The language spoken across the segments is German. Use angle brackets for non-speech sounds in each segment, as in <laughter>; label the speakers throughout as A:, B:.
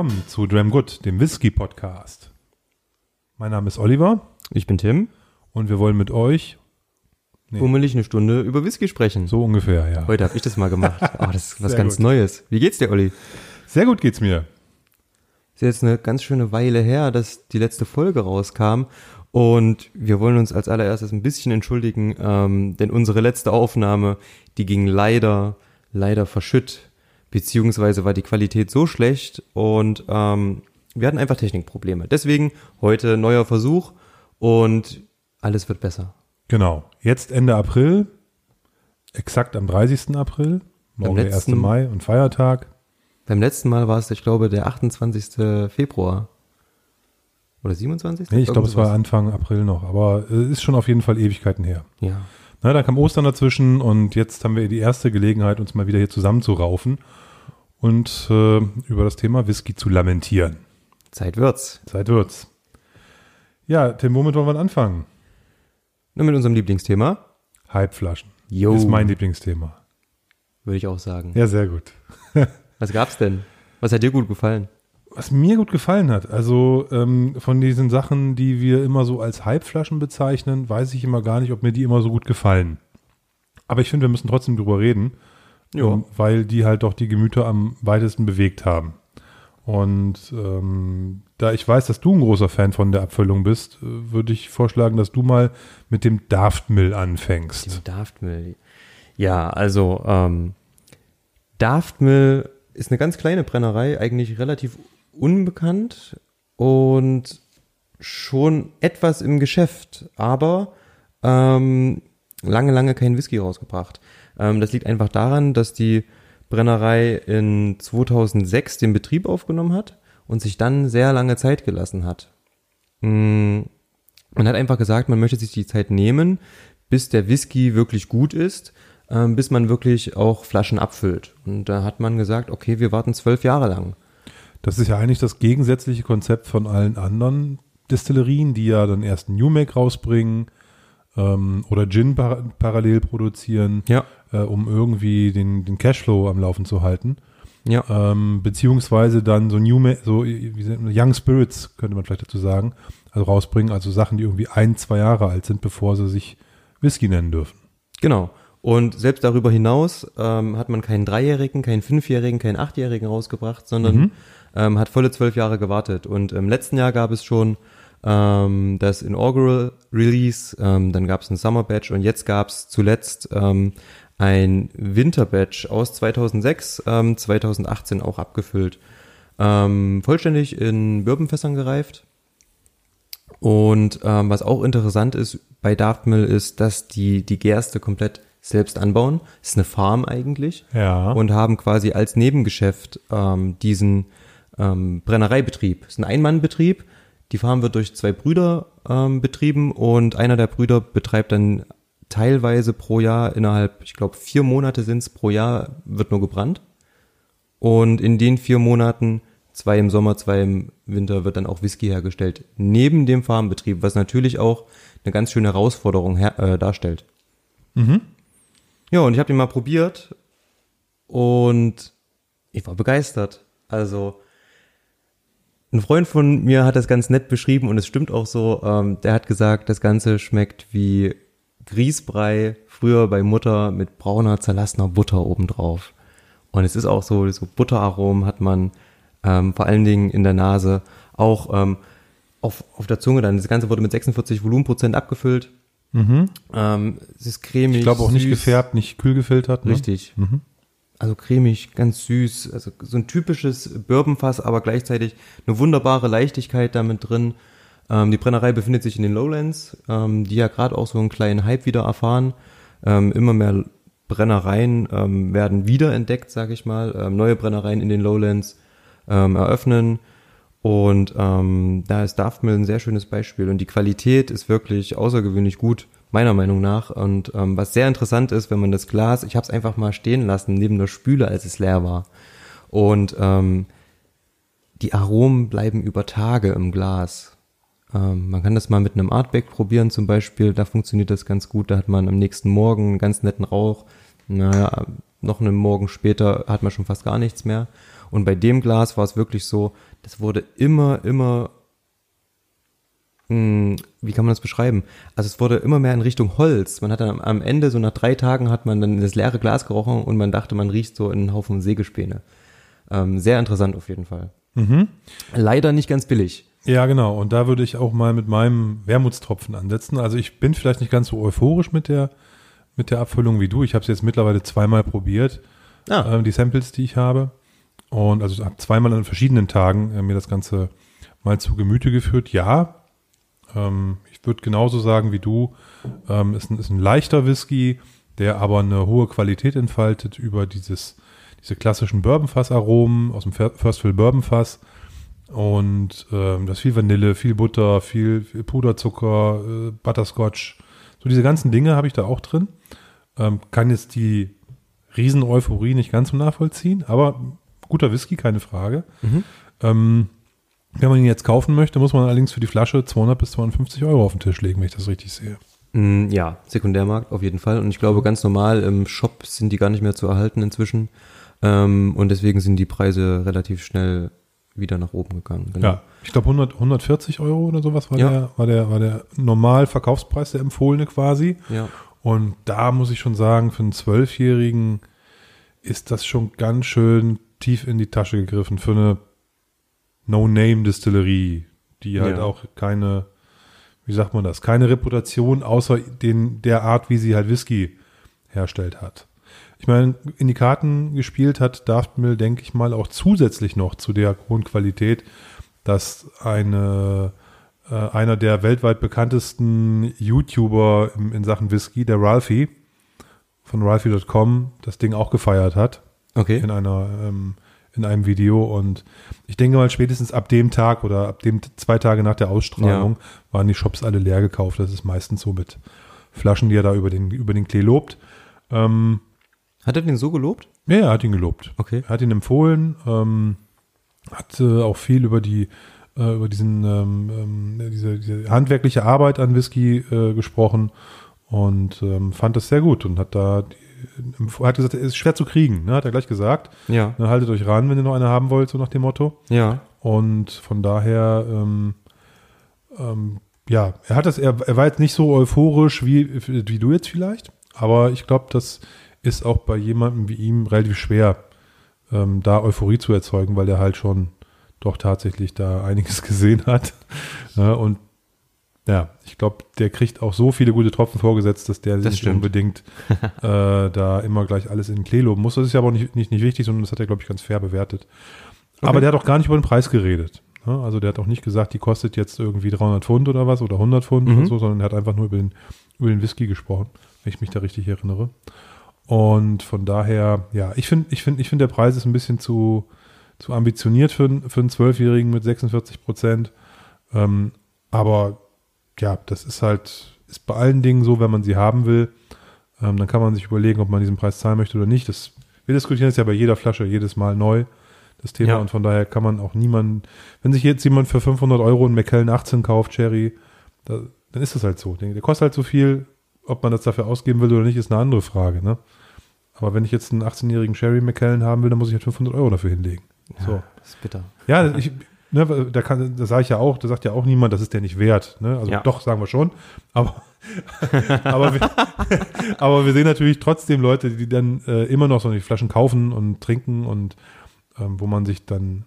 A: willkommen zu Dram Good, dem Whisky Podcast. Mein Name ist Oliver
B: Ich bin Tim.
A: und wir wollen mit euch Nee.
B: Bummelig eine Stunde über Whisky sprechen.
A: so ungefähr, ja.
B: Heute habe ich das mal gemacht. <laughs> Oh, das ist was
A: Sehr
B: ganz
A: gut.
B: Neues. Wie geht's dir, Olli?
A: Sehr gut geht's mir.
B: Ist jetzt eine ganz schöne Weile her, dass die letzte Folge rauskam. Und wir wollen uns als allererstes ein bisschen entschuldigen, ähm, denn unsere letzte Aufnahme, die ging leider, leider verschütt. Beziehungsweise war die Qualität so schlecht und ähm, wir hatten einfach Technikprobleme. Deswegen heute neuer Versuch und alles wird besser.
A: Genau. Jetzt Ende April, exakt am 30. April, morgen der 1.
B: letzten-
A: Mai und Feiertag.
B: Beim letzten Mal war es, ich glaube, der 28. Februar. Oder 27.
A: Nee, ich glaube, es war. Anfang April noch, aber es ist schon auf jeden Fall Ewigkeiten her.
B: Ja.
A: Na, dann kam Ostern dazwischen und jetzt haben wir die erste Gelegenheit, uns mal wieder hier zusammenzuraufen und äh, über das Thema Whisky zu lamentieren.
B: Zeit wird's.
A: Zeit wird's. Ja, Tim, womit wollen wir anfangen?
B: Nur mit unserem Lieblingsthema.
A: Halbflaschen.
B: Jo.
A: Ist mein Lieblingsthema.
B: Würde ich auch sagen.
A: Ja, sehr gut. <laughs>
B: Was gab's denn? Was hat dir gut gefallen?
A: Was mir gut gefallen hat, also ähm, von diesen Sachen, die wir immer so als Halbflaschen bezeichnen, weiß ich immer gar nicht, ob mir die immer so gut gefallen. Aber ich finde, wir müssen trotzdem drüber reden,
B: Ja.
A: ähm, weil die halt doch die Gemüter am weitesten bewegt haben. Und ähm, da ich weiß, dass du ein großer Fan von der Abfüllung bist, äh, würde ich vorschlagen, dass du mal mit dem Daftmill anfängst.
B: Dem Daftmill. Ja, also ähm, Daftmill ist eine ganz kleine Brennerei, eigentlich relativ unbekannt und schon etwas im Geschäft, aber ähm, lange, lange keinen Whisky rausgebracht. Ähm, das liegt einfach daran, dass die Brennerei in 2006 den Betrieb aufgenommen hat und sich dann sehr lange Zeit gelassen hat. Mm, Man hat einfach gesagt, man möchte sich die Zeit nehmen, bis der Whisky wirklich gut ist, ähm, bis man wirklich auch Flaschen abfüllt. Und da hat man gesagt, okay, wir warten zwölf Jahre lang.
A: Das ist ja eigentlich das gegensätzliche Konzept von allen anderen Destillerien, die ja dann erst New Make rausbringen ähm, oder Gin par parallel produzieren,
B: Ja.
A: äh, um irgendwie den, den Cashflow am Laufen zu halten.
B: Ja.
A: Ähm, beziehungsweise dann so New Ma so Young Spirits, könnte man vielleicht dazu sagen, also rausbringen, also Sachen, die irgendwie ein, zwei Jahre alt sind, bevor sie sich Whisky nennen dürfen.
B: Genau. Und selbst darüber hinaus ähm, hat man keinen Dreijährigen, keinen Fünfjährigen, keinen Achtjährigen rausgebracht, sondern ähm, hat volle zwölf Jahre gewartet. Und im letzten Jahr gab es schon ähm, das Inaugural Release, ähm, dann gab es ein Summer Batch und jetzt gab es zuletzt ähm, ein Winter Batch aus 2006, ähm, 2018 auch abgefüllt. Ähm, vollständig in Bourbonfässern gereift. Und ähm, was auch interessant ist bei Daftmill ist, dass die die Gerste komplett selbst anbauen. Das ist eine Farm eigentlich.
A: Ja.
B: Und haben quasi als Nebengeschäft ähm, diesen ähm, Brennereibetrieb. Das ist ein Ein-Mann-Betrieb. Die Farm wird durch zwei Brüder ähm, betrieben und einer der Brüder betreibt dann teilweise pro Jahr innerhalb, ich glaube, vier Monate sind's pro Jahr, wird nur gebrannt. Und in den vier Monaten, zwei im Sommer, zwei im Winter, wird dann auch Whisky hergestellt. Neben dem Farmbetrieb, was natürlich auch eine ganz schöne Herausforderung her äh, darstellt. Ja, und ich habe den mal probiert und ich war begeistert. Also ein Freund von mir hat das ganz nett beschrieben und es stimmt auch so. Ähm, der hat gesagt, das Ganze schmeckt wie Grießbrei früher bei Mutter mit brauner, zerlassener Butter obendrauf. Und es ist auch so, so Butteraromen hat man ähm, vor allen Dingen in der Nase, auch ähm, auf, auf der Zunge dann. Das Ganze wurde mit 46 Volumenprozent abgefüllt. Ähm, es ist cremig.
A: ich glaube auch nicht
B: süß.
A: gefärbt, nicht kühl gefiltert. Ne?
B: Richtig. Also cremig, ganz süß, also so ein typisches Bourbonfass, aber gleichzeitig eine wunderbare Leichtigkeit damit drin. Ähm, die Brennerei befindet sich in den Lowlands, ähm, die ja gerade auch so einen kleinen Hype wieder erfahren. Ähm, immer mehr Brennereien ähm, werden wiederentdeckt, sag ich mal. Ähm, neue Brennereien in den Lowlands ähm, eröffnen. Und ähm, da ist Daftmill ein sehr schönes Beispiel. Und die Qualität ist wirklich außergewöhnlich gut, meiner Meinung nach. Und ähm, was sehr interessant ist, wenn man das Glas, ich habe es einfach mal stehen lassen neben der Spüle, als es leer war. Und ähm, die Aromen bleiben über Tage im Glas. Ähm, man kann das mal mit einem Artback probieren zum Beispiel, da funktioniert das ganz gut. Da hat man am nächsten Morgen einen ganz netten Rauch. Naja, noch einen Morgen später hat man schon fast gar nichts mehr. Und bei dem Glas war es wirklich so, das wurde immer, immer, mh, hm, wie kann man das beschreiben? Also es wurde immer mehr in Richtung Holz. Man hat dann am Ende, so nach drei Tagen, hat man dann das leere Glas gerochen und man dachte, man riecht so einen Haufen Sägespäne. Ähm, sehr interessant auf jeden Fall.
A: Mhm.
B: Leider nicht ganz billig.
A: Ja, genau. Und da würde ich auch mal mit meinem Wermutstropfen ansetzen. Also ich bin vielleicht nicht ganz so euphorisch mit der, mit der Abfüllung wie du. Ich habe es jetzt mittlerweile zweimal probiert,
B: Ah.
A: ähm, die Samples, die ich habe. Und also habe zweimal an verschiedenen Tagen äh, mir das Ganze mal zu Gemüte geführt. Ja, ähm, ich würde genauso sagen wie du, ähm, ist, ein, ist ein leichter Whisky, der aber eine hohe Qualität entfaltet über dieses, diese klassischen Bourbonfass-Aromen aus dem Fir- First Fill Bourbonfass. Und ähm, da ist viel Vanille, viel Butter, viel, viel Puderzucker, äh, Butterscotch. So diese ganzen Dinge habe ich da auch drin. Ähm, kann jetzt die Riesen-Euphorie nicht ganz so nachvollziehen, aber guter Whisky, keine Frage. Ähm, wenn man ihn jetzt kaufen möchte, muss man allerdings für die Flasche 200 bis 250 Euro auf den Tisch legen, wenn ich das richtig sehe.
B: Mm, Ja, Sekundärmarkt auf jeden Fall. Und ich glaube, ganz normal im Shop sind die gar nicht mehr zu erhalten inzwischen. Ähm, und deswegen sind die Preise relativ schnell wieder nach oben gegangen. Genau.
A: Ja, ich glaube 100, 140 Euro oder sowas war,
B: Ja.
A: der, war, der, war der Normalverkaufspreis, der empfohlene quasi.
B: Ja. Und
A: Und da muss ich schon sagen, für einen Zwölfjährigen ist das schon ganz schön tief in die Tasche gegriffen für eine No-Name-Distillerie, die halt
B: Ja.
A: auch keine, wie sagt man das, keine Reputation außer den, der Art, wie sie halt Whisky herstellt hat. Ich meine, in die Karten gespielt hat Daft Mill, denke ich mal, auch zusätzlich noch zu der hohen Qualität, dass eine, äh, einer der weltweit bekanntesten YouTuber im, in Sachen Whisky, der Ralphie von Ralphie.com, das Ding auch gefeiert hat
B: okay.
A: in einer ähm, in einem Video und ich denke mal spätestens ab dem Tag oder ab dem zwei Tage nach der Ausstrahlung waren die Shops alle leer gekauft. Das ist meistens so mit Flaschen, die er da über den über den Klee lobt. Ähm,
B: Hat er den so gelobt?
A: ja, er hat ihn gelobt.
B: Okay.
A: Er hat ihn empfohlen, ähm, hat äh, auch viel über die äh, über diesen ähm, ähm, diese, diese handwerkliche Arbeit an Whisky äh, gesprochen und ähm, fand das sehr gut und hat da er hat gesagt, er ist schwer zu kriegen, ne, hat er gleich gesagt.
B: Ja.
A: Dann haltet euch ran, wenn ihr noch eine haben wollt, so nach dem Motto.
B: Ja.
A: Und von daher, ähm, ähm, ja, er hat das, er, er war jetzt nicht so euphorisch wie, wie du jetzt vielleicht, aber ich glaube, das ist auch bei jemandem wie ihm relativ schwer, ähm, da Euphorie zu erzeugen, weil er halt schon doch tatsächlich da einiges <laughs> gesehen hat. Ja, und ja, ich glaube, der kriegt auch so viele gute Tropfen vorgesetzt, dass der
B: Das
A: nicht
B: stimmt.
A: unbedingt <laughs> äh, da immer gleich alles in den Klee loben muss. Das ist ja aber auch nicht, nicht, nicht wichtig, sondern das hat er, glaube ich, ganz fair bewertet. Aber der hat auch gar nicht über den Preis geredet. ne? Also der hat auch nicht gesagt, die kostet jetzt irgendwie 300 Pfund oder was oder 100 Pfund
B: Mhm.
A: oder so, sondern er hat einfach nur über den, über den Whisky gesprochen, wenn ich mich da richtig erinnere. Und von daher, ja, ich finde, ich finde, ich finde, der Preis ist ein bisschen zu, zu ambitioniert für, einen- für einen Zwölfjährigen mit 46 Prozent. Ähm, aber ja, das ist halt, ist bei allen Dingen so, wenn man sie haben will, ähm, dann kann man sich überlegen, ob man diesen Preis zahlen möchte oder nicht. Das, wir diskutieren es ja bei jeder Flasche jedes Mal neu, das Thema.
B: Ja.
A: Und von daher kann man auch niemanden, wenn sich jetzt jemand für 500 Euro einen Macallan 18 kauft, Cherry, da, dann ist das halt so. Der, kostet halt so viel, ob man das dafür ausgeben will oder nicht, ist eine andere Frage. Ne? Aber wenn ich jetzt einen 18-jährigen Sherry Macallan haben will, dann muss ich halt 500 Euro dafür hinlegen. So.
B: Das ist bitter.
A: Ja, ich, ne, da kann, da sage ich ja auch, da sagt ja auch niemand, das ist der nicht wert. Ne? Also
B: Ja.
A: doch, sagen wir schon. Aber, <laughs> aber, wir, <laughs> aber wir sehen natürlich trotzdem Leute, die dann äh, immer noch so die Flaschen kaufen und trinken und ähm, wo man sich dann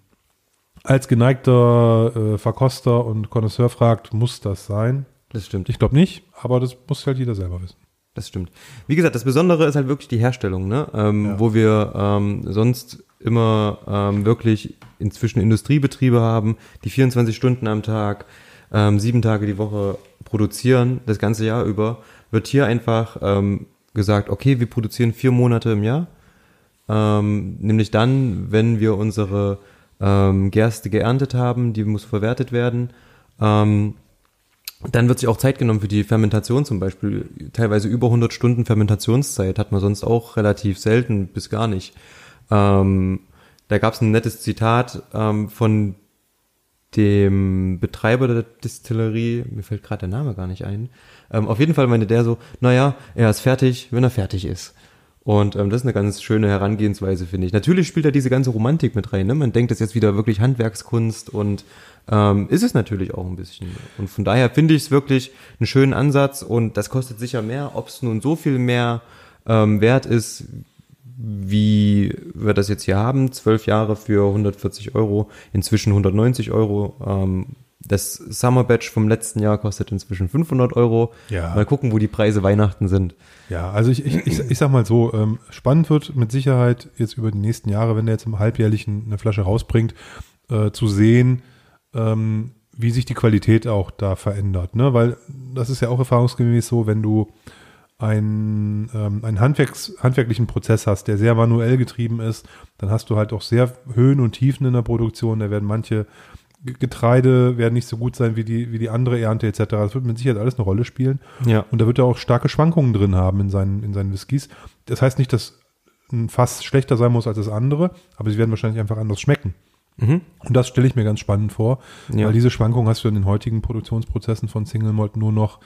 A: als geneigter äh, Verkoster und Connoisseur fragt, muss das sein?
B: Das stimmt.
A: Ich glaube nicht, aber das muss halt jeder selber wissen.
B: Das stimmt. Wie gesagt, das Besondere ist halt wirklich die Herstellung, ne? Ähm,
A: Ja.
B: Wo wir ähm, sonst immer ähm, wirklich inzwischen Industriebetriebe haben, die 24 Stunden am Tag, ähm, sieben Tage die Woche produzieren, das ganze Jahr über, wird hier einfach ähm, gesagt, okay, wir produzieren vier Monate im Jahr, ähm, nämlich dann, wenn wir unsere ähm, Gerste geerntet haben, die muss verwertet werden. Ähm, dann wird sich auch Zeit genommen für die Fermentation zum Beispiel. Teilweise über 100 Stunden Fermentationszeit hat man sonst auch relativ selten bis gar nicht. Ähm, da gab es ein nettes Zitat ähm, von dem Betreiber der Distillerie, mir fällt gerade der Name gar nicht ein. Ähm, auf jeden Fall meinte der so, naja, er ist fertig, wenn er fertig ist. Und ähm, das ist eine ganz schöne Herangehensweise, finde ich. Natürlich spielt da diese ganze Romantik mit rein. Ne? Man denkt, das ist jetzt wieder wirklich Handwerkskunst und ähm, ist es natürlich auch ein bisschen. Und von daher finde ich es wirklich einen schönen Ansatz und das kostet sicher mehr. Ob es nun so viel mehr ähm, wert ist, wie wir das jetzt hier haben, zwölf Jahre für 140 Euro, inzwischen 190 Euro. Ähm, das Summer Batch vom letzten Jahr kostet inzwischen 500 Euro.
A: Ja.
B: Mal gucken, wo die Preise Weihnachten sind.
A: Ja, also ich, ich, ich, ich sag mal so, ähm, spannend wird mit Sicherheit jetzt über die nächsten Jahre, wenn der jetzt im Halbjährlichen eine Flasche rausbringt, äh, zu sehen, ähm, wie sich die Qualität auch da verändert. Ne? Weil das ist ja auch erfahrungsgemäß so, wenn du einen, ähm, einen Handwerks, handwerklichen Prozess hast, der sehr manuell getrieben ist, dann hast du halt auch sehr Höhen und Tiefen in der Produktion. Da werden manche Getreide werden nicht so gut sein wie die, wie die andere Ernte etc. Das wird mit Sicherheit alles eine Rolle spielen.
B: Ja.
A: Und da wird er auch starke Schwankungen drin haben in seinen, in seinen Whiskys. Das heißt nicht, dass ein Fass schlechter sein muss als das andere, aber sie werden wahrscheinlich einfach anders schmecken.
B: Mhm.
A: Und das stelle ich mir ganz spannend vor,
B: Ja.
A: weil diese Schwankungen hast du in den heutigen Produktionsprozessen von Single Malt nur noch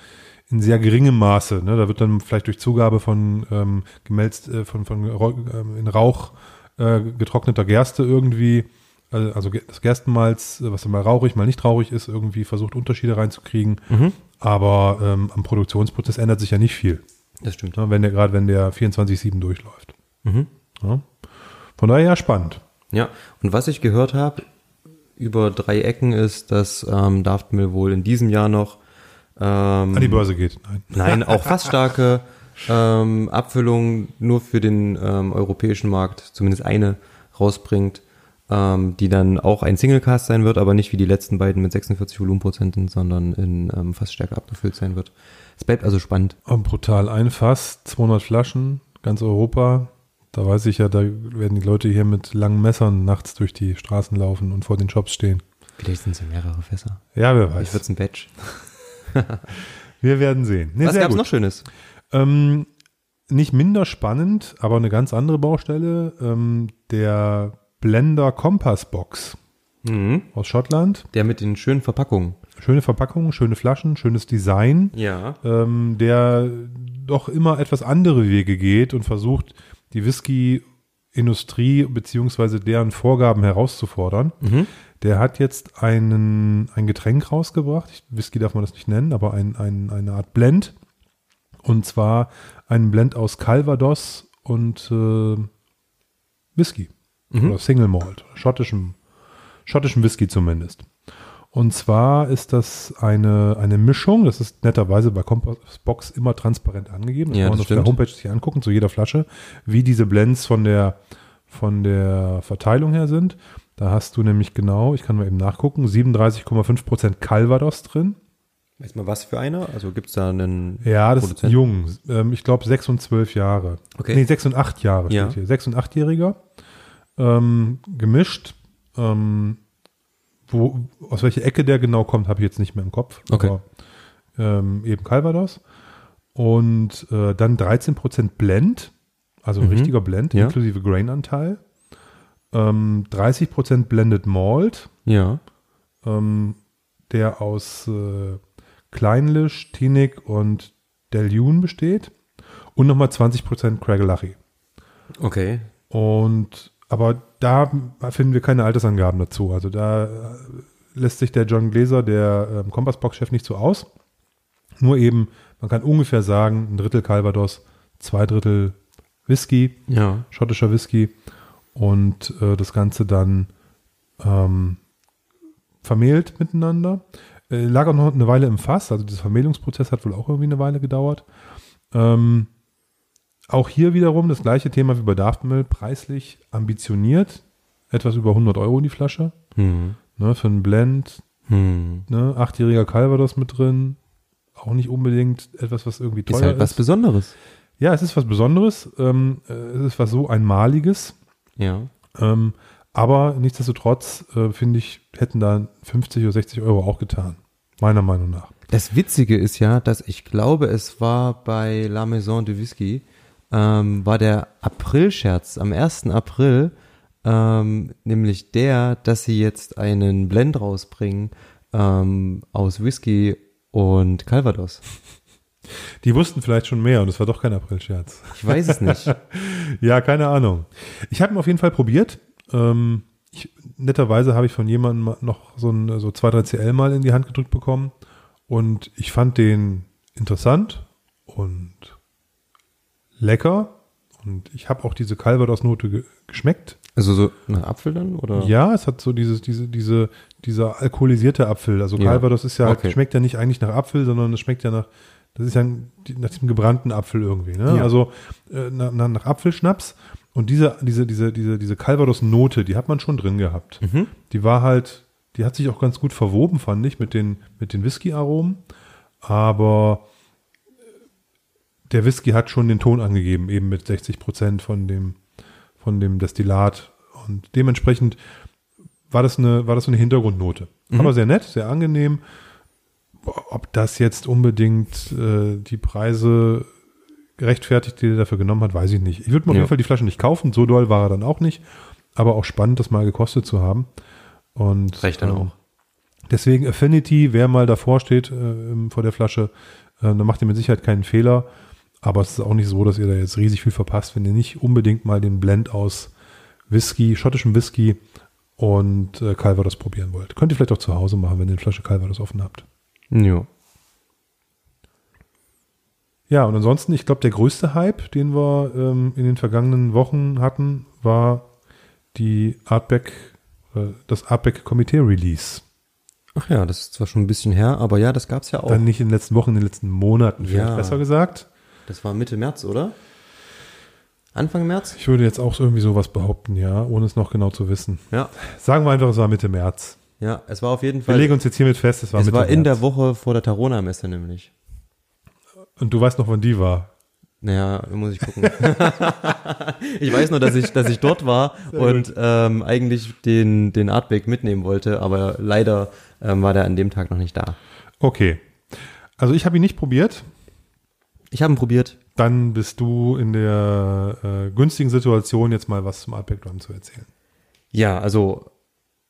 A: in sehr geringem Maße. Ne? Da wird dann vielleicht durch Zugabe von ähm, gemälzt, äh, von, von ähm, in Rauch äh, getrockneter Gerste irgendwie, äh, also das Gerstenmalz, äh, was mal rauchig, mal nicht rauchig ist, irgendwie versucht Unterschiede reinzukriegen.
B: Mhm.
A: Aber ähm, am Produktionsprozess ändert sich ja nicht viel.
B: Das stimmt.
A: Ne? Wenn der, gerade wenn der 24-7 durchläuft.
B: Mhm.
A: Ja? Von daher ja spannend.
B: Ja, und was ich gehört habe über drei Ecken ist, dass ähm, Daft Mill wohl in diesem Jahr noch ähm,
A: An die Börse geht. Nein.
B: Nein, auch <laughs> fast starke ähm, Abfüllungen nur für den ähm, europäischen Markt, zumindest eine rausbringt, ähm, die dann auch ein Singlecast sein wird, aber nicht wie die letzten beiden mit 46 Volumenprozenten, sondern in ähm, fast stärker abgefüllt sein wird. Es bleibt also spannend.
A: Oh, brutal. Ein Fass, 200 Flaschen, ganz Europa. Da weiß ich ja, da werden die Leute hier mit langen Messern nachts durch die Straßen laufen und vor den Shops stehen.
B: Vielleicht sind es ja mehrere Fässer.
A: Ja, wer
B: Vielleicht wird
A: weiß.
B: es ein Batch. <laughs>
A: Wir werden sehen. Nee,
B: Was gab's
A: gut.
B: noch Schönes?
A: Ähm, nicht minder spannend, aber eine ganz andere Baustelle. Ähm, der Blender Compass Box
B: Mhm.
A: aus Schottland.
B: Der mit den schönen Verpackungen.
A: Schöne Verpackung, schöne Flaschen, schönes Design.
B: Ja.
A: ähm, der doch immer etwas andere Wege geht und versucht, die Whisky-Industrie beziehungsweise deren Vorgaben herauszufordern.
B: Mhm.
A: Der hat jetzt einen, ein Getränk rausgebracht. Ich, Whisky darf man das nicht nennen, aber ein, ein, eine Art Blend. Und zwar einen Blend aus Calvados und äh, Whisky.
B: Mhm.
A: Oder Single Malt. Schottischem, schottischem Whisky zumindest. Und zwar ist das eine, eine Mischung, das ist netterweise bei Compass Box immer transparent angegeben. Das
B: Ja,
A: kann man
B: das
A: auf der
B: stimmt.
A: Homepage sich angucken, zu jeder Flasche, wie diese Blends von der, von der Verteilung her sind. Da hast du nämlich genau, ich kann mal eben nachgucken, 37,5% Calvados drin.
B: Weiß mal was für einer? Also gibt's da einen
A: Ja, das ist
B: Produzenten?
A: jung. Ähm, ich glaube, 6 und 12 Jahre.
B: Okay.
A: Nee, 6 und 8 Jahre
B: Ja.
A: steht hier. 6 und 8-Jähriger. Ähm, gemischt. Ähm, wo, aus welcher Ecke der genau kommt, habe ich jetzt nicht mehr im Kopf.
B: Okay.
A: Aber, ähm, eben Calvados. Und äh, dann 13% Blend, also
B: Mhm.
A: richtiger Blend,
B: Ja.
A: inklusive Grainanteil. Ähm, 30% Blended Malt,
B: Ja.
A: ähm, der aus äh, Kleinlisch, Tinik und Deljun besteht. Und nochmal 20% Craigelachie.
B: Okay.
A: Und aber da finden wir keine Altersangaben dazu. Also da äh, lässt sich der John Glaser, der ähm, Kompassbox-Chef, nicht so aus. Nur eben, man kann ungefähr sagen, ein Drittel Calvados, zwei Drittel Whisky,
B: Ja.
A: schottischer Whisky und äh, das Ganze dann ähm, vermehlt miteinander. Äh, lag auch noch eine Weile im Fass, also dieser Vermehlungsprozess hat wohl auch irgendwie eine Weile gedauert. Ähm, auch hier wiederum das gleiche Thema wie bei Daftmill, preislich ambitioniert, etwas über 100 Euro die Flasche,
B: Hm.
A: ne, für einen Blend,
B: Hm.
A: ne, achtjähriger Calvados mit drin, auch nicht unbedingt etwas, was irgendwie teuer
B: Ist halt was Besonderes.
A: Ja, es ist was Besonderes, ähm, äh, es ist was so Einmaliges,
B: Ja.
A: ähm, aber nichtsdestotrotz, äh, finde ich, hätten da 50 oder 60 Euro auch getan. Meiner Meinung nach.
B: Das Witzige ist ja, dass ich glaube, es war bei La Maison de Whisky, ähm, war der April-Scherz am 1. April, ähm, nämlich der, dass sie jetzt einen Blend rausbringen ähm, aus Whisky und Calvados.
A: Die wussten vielleicht schon mehr und es war doch kein April-Scherz.
B: Ich weiß es nicht. <laughs>
A: Ja, keine Ahnung. Ich habe ihn auf jeden Fall probiert. Ähm, ich, netterweise habe ich von jemandem noch so ein so zwei, drei CL mal in die Hand gedrückt bekommen und ich fand den interessant und lecker und ich habe auch diese Calvados-Note ge geschmeckt.
B: Also so nach Apfel dann oder?
A: Ja, es hat so dieses, diese, diese, dieser alkoholisierte Apfel. Also
B: Ja.
A: Calvados ist ja,
B: Okay.
A: schmeckt ja nicht eigentlich nach Apfel, sondern es schmeckt ja nach, das ist ja nach diesem gebrannten Apfel irgendwie, ne?
B: Ja.
A: Also äh, nach, nach, Apfelschnaps. Und diese, diese, diese, diese, diese Calvados-Note, die hat man schon drin gehabt.
B: Mhm.
A: Die war halt, die hat sich auch ganz gut verwoben, fand ich, mit den, mit den Whisky-Aromen. Aber der Whisky hat schon den Ton angegeben, eben mit 60 Prozent von dem, von dem Destillat. Und dementsprechend war das eine, war das so eine Hintergrundnote. Aber sehr nett, sehr angenehm. Ob das jetzt unbedingt äh, die Preise gerechtfertigt, die er dafür genommen hat, weiß ich nicht. Ich würde mir auf
B: Ja.
A: jeden Fall die Flasche nicht kaufen. So doll war er dann auch nicht. Aber auch spannend, das mal gekostet zu haben. Und
B: Reicht dann
A: ähm,
B: auch.
A: Deswegen Affinity, wer mal davor steht äh, vor der Flasche, äh, dann macht ihr mit Sicherheit keinen Fehler. Aber es ist auch nicht so, dass ihr da jetzt riesig viel verpasst, wenn ihr nicht unbedingt mal den Blend aus Whisky, schottischem Whisky und äh, Calvados probieren wollt. Könnt ihr vielleicht auch zu Hause machen, wenn ihr eine Flasche Calvados offen habt.
B: Ja.
A: Ja, und ansonsten, ich glaube, der größte Hype, den wir ähm, in den vergangenen Wochen hatten, war die Artback, äh, das Artback Komitee Release.
B: Ach ja, das ist zwar schon ein bisschen her, aber ja, das gab's ja auch.
A: Dann nicht in den letzten Wochen, in den letzten Monaten, vielleicht
B: Ja.
A: besser gesagt.
B: Das war Mitte März, oder? Anfang März?
A: Ich würde jetzt auch irgendwie sowas behaupten, ja, ohne es noch genau zu wissen.
B: Ja.
A: Sagen wir einfach, es war Mitte März.
B: Ja, es war auf jeden
A: Wir
B: Fall.
A: legen uns jetzt hiermit fest, es war
B: es war in
A: März.
B: der Woche vor der Tarona-Messe nämlich.
A: Und du weißt noch, wann die war.
B: Naja, muss ich gucken. <laughs> ich weiß nur, dass ich, dass ich dort war und ähm, eigentlich den, den Artback mitnehmen wollte, aber leider ähm, war der an dem Tag noch nicht da.
A: Okay. Also ich habe ihn nicht probiert.
B: Ich habe ihn probiert.
A: Dann bist du in der äh, günstigen Situation, jetzt mal was zum Artback Drum zu erzählen.
B: Ja, also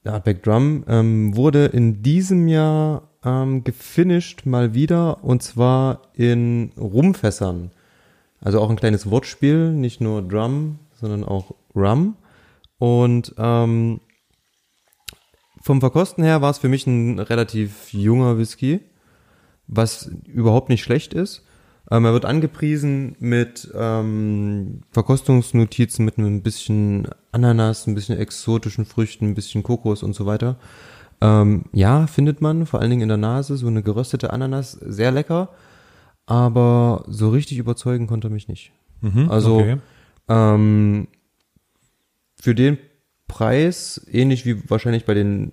B: der Artback Drum ähm, wurde in diesem Jahr ähm, gefinisht mal wieder und zwar in Rumfässern. Also auch ein kleines Wortspiel, nicht nur Drum, sondern auch Rum. Und ähm, vom Verkosten her war es für mich ein relativ junger Whisky, was überhaupt nicht schlecht ist. Ähm, er wird angepriesen mit ähm, Verkostungsnotizen mit einem bisschen Ananas, ein bisschen exotischen Früchten, ein bisschen Kokos und so weiter. Ähm, ja, findet man, vor allen Dingen in der Nase, so eine geröstete Ananas, sehr lecker, aber so richtig überzeugen konnte er mich nicht. Also
A: okay.
B: ähm, für den Preis, ähnlich wie wahrscheinlich bei den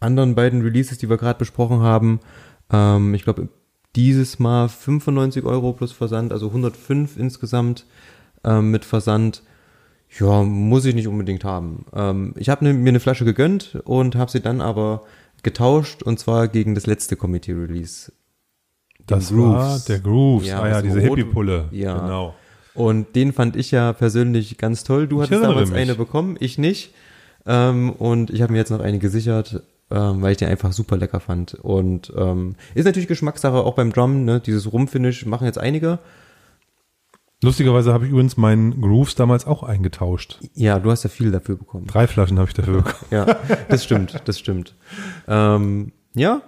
B: anderen beiden Releases, die wir gerade besprochen haben, ähm, ich glaube dieses Mal 95 Euro plus Versand, also 105 insgesamt ähm, mit Versand. Ja, muss ich nicht unbedingt haben. Ähm, ich habe ne, mir eine Flasche gegönnt und habe sie dann aber getauscht und zwar gegen das letzte Committee-Release.
A: Das
B: den
A: war
B: Grooves.
A: der Grooves.
B: Ja,
A: ah ja, diese Hippie-Pulle.
B: Ja.
A: Genau.
B: Und den fand ich ja persönlich ganz toll. Du
A: Ich
B: hattest damals
A: mich.
B: eine bekommen, ich nicht. Ähm, und ich habe mir jetzt noch eine gesichert, ähm, weil ich den einfach super lecker fand. Und ähm, ist natürlich Geschmackssache auch beim Drum, ne? Dieses Rumfinish machen jetzt einige.
A: Lustigerweise habe ich übrigens meinen Grooves damals auch eingetauscht.
B: Ja, du hast ja viel dafür bekommen.
A: Drei Flaschen habe ich dafür bekommen.
B: Ja, das stimmt, das stimmt. Ähm, ja,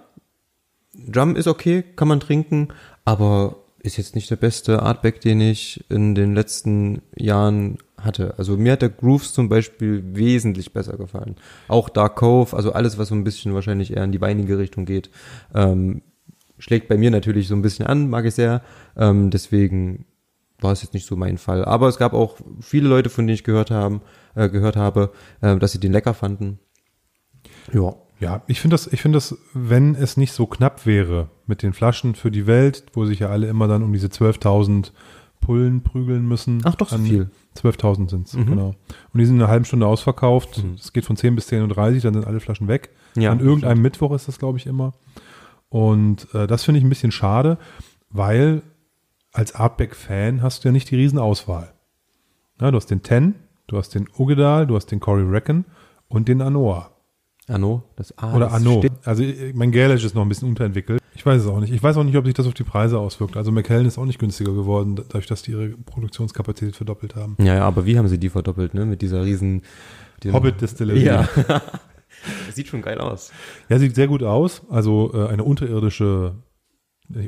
B: Drum ist okay, kann man trinken, aber ist jetzt nicht der beste Artback, den ich in den letzten Jahren hatte. Also mir hat der Grooves zum Beispiel wesentlich besser gefallen. Auch Dark Cove, also alles, was so ein bisschen wahrscheinlich eher in die weinige Richtung geht, ähm, schlägt bei mir natürlich so ein bisschen an, mag ich sehr. Ähm, deswegen war es jetzt nicht so mein Fall. Aber es gab auch viele Leute, von denen ich gehört haben, äh, gehört habe, äh, dass sie den lecker fanden. Ja.
A: Ja, ich finde das, ich finde das, wenn es nicht so knapp wäre mit den Flaschen für die Welt, wo sich ja alle immer dann um diese 12.000 Pullen prügeln müssen.
B: Ach, doch so viel.
A: 12.000 sind es,
B: Mhm.
A: genau. Und die sind in einer halben Stunde ausverkauft. Es geht von 10 bis 10.30 Uhr, dann sind alle Flaschen weg.
B: Ja,
A: An irgendeinem Mittwoch ist das, glaube ich, immer. Und äh, das finde ich ein bisschen schade, weil als Artback-Fan hast du ja nicht die Riesenauswahl. Ja, du hast den Ten, du hast den Ugedal, du hast den Cory Reckon und den Anoa.
B: Anno, das A.
A: Oder Anno. Also äh, mein Gälisch ist noch ein bisschen unterentwickelt. Ich weiß es auch nicht. Ich weiß auch nicht, ob sich das auf die Preise auswirkt. Also McKellen ist auch nicht günstiger geworden, dadurch, dass die ihre Produktionskapazität verdoppelt haben.
B: Ja, ja, aber wie haben sie die verdoppelt, ne? Mit dieser riesen diesem-
A: Hobbit Distillery.
B: Ja. <laughs> Sieht schon geil aus.
A: Ja, sieht sehr gut aus. Also äh, eine unterirdische,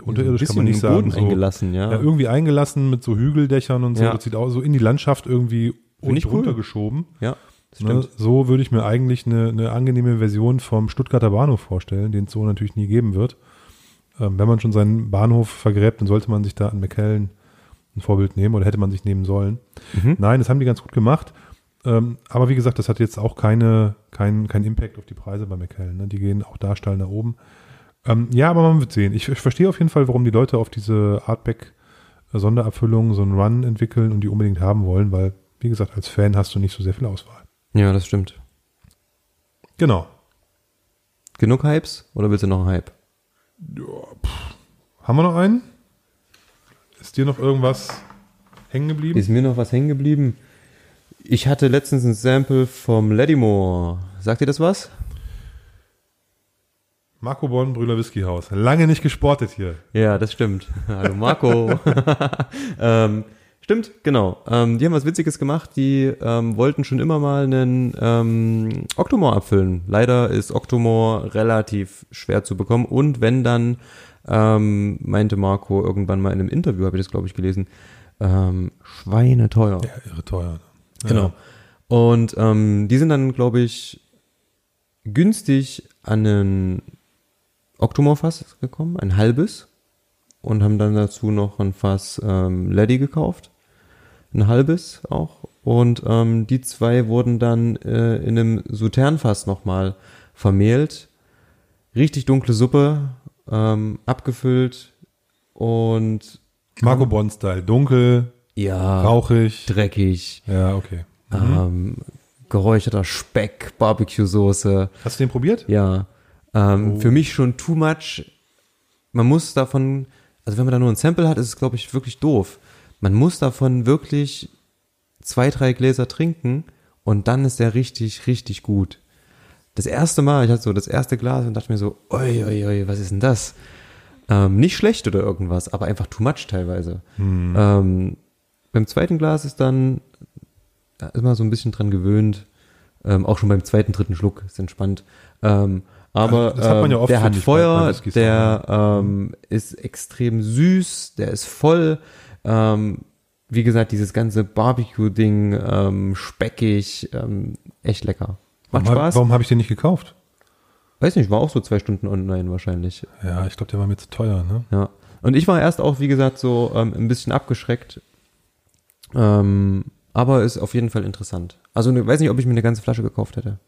A: unterirdisch kann man nicht sagen.
B: Boden
A: So,
B: eingelassen, ja.
A: ja, irgendwie eingelassen mit so Hügeldächern und so.
B: Ja.
A: Das sieht aus so in die Landschaft irgendwie
B: ich cool.
A: runtergeschoben.
B: ja,
A: Ne? So würde ich mir eigentlich eine, eine angenehme Version vom Stuttgarter Bahnhof vorstellen, den es so natürlich nie geben wird. Ähm, wenn man schon seinen Bahnhof vergräbt, dann sollte man sich da an McKellen ein Vorbild nehmen oder hätte man sich nehmen sollen.
B: Mhm.
A: Nein, das haben die ganz gut gemacht. Ähm, aber wie gesagt, das hat jetzt auch keine, kein, kein Impact auf die Preise bei McKellen. Ne? Die gehen auch da steil nach oben. Ähm, ja, aber man wird sehen. Ich, ich verstehe auf jeden Fall, warum die Leute auf diese Artback-Sonderabfüllung so einen Run entwickeln und die unbedingt haben wollen, weil, wie gesagt, als Fan hast du nicht so sehr viel Auswahl.
B: Ja, das stimmt.
A: Genau.
B: Genug Hypes oder willst du noch einen Hype?
A: Haben wir noch einen? Ist dir noch irgendwas hängen geblieben?
B: Ist mir noch was hängen geblieben? Ich hatte letztens ein Sample vom Ladymore. Sagt ihr das was?
A: Marco Bonn, Brüller Whiskyhaus. Lange nicht gesportet hier.
B: Ja, das stimmt. Hallo Marco. <laughs> <laughs> ähm, stimmt, genau. Ähm, die haben was Witziges gemacht. Die ähm, wollten schon immer mal einen ähm, Octomore abfüllen. Leider ist Octomore relativ schwer zu bekommen. Und wenn dann, ähm, meinte Marco irgendwann mal in einem Interview, habe ich das glaube ich gelesen, ähm, schweineteuer.
A: Ja, irre teuer. ne?
B: Genau. Und ähm, die sind dann, glaube ich, günstig an einen Octomore-Fass gekommen, ein halbes, und haben dann dazu noch ein Fass ähm, Lady gekauft, ein halbes auch. Und ähm, die zwei wurden dann äh, in einem Sauternfass nochmal vermehlt. Richtig dunkle Suppe, ähm, abgefüllt und
A: Marco Bonn-Style. Dunkel,
B: ja,
A: rauchig.
B: dreckig.
A: Ja, okay.
B: ähm, geräucherter Speck, Barbecue-Soße.
A: Hast du den probiert?
B: Ja, ähm,
A: Oh.
B: für mich schon too much. Man muss davon, also wenn man da nur ein Sample hat, ist es, glaube ich, wirklich doof. Man muss davon wirklich zwei, drei Gläser trinken und dann ist der richtig, richtig gut. Das erste Mal, ich hatte so das erste Glas und dachte mir so, oi, oi, oi, was ist denn das? Ähm, nicht schlecht oder irgendwas, aber einfach too much teilweise.
A: Hm.
B: Ähm, beim zweiten Glas ist dann, da ist man so ein bisschen dran gewöhnt. Ähm, auch schon beim zweiten, dritten Schluck ist entspannt. Ähm, aber
A: ja
B: ähm,
A: oft,
B: der hat Feuer, der ähm, ist extrem süß, der ist voll. Ähm, wie gesagt, dieses ganze Barbecue-Ding, ähm, speckig, ähm, echt lecker. Macht
A: warum,
B: Spaß.
A: Warum habe ich den nicht gekauft?
B: Weiß nicht, war auch so zwei Stunden online wahrscheinlich.
A: Ja, ich glaube, der war mir zu teuer, ne?
B: Ja. Und ich war erst auch, wie gesagt, so ähm, ein bisschen abgeschreckt. Ähm, aber ist auf jeden Fall interessant. Also ne, weiß nicht, ob ich mir eine ganze Flasche gekauft hätte.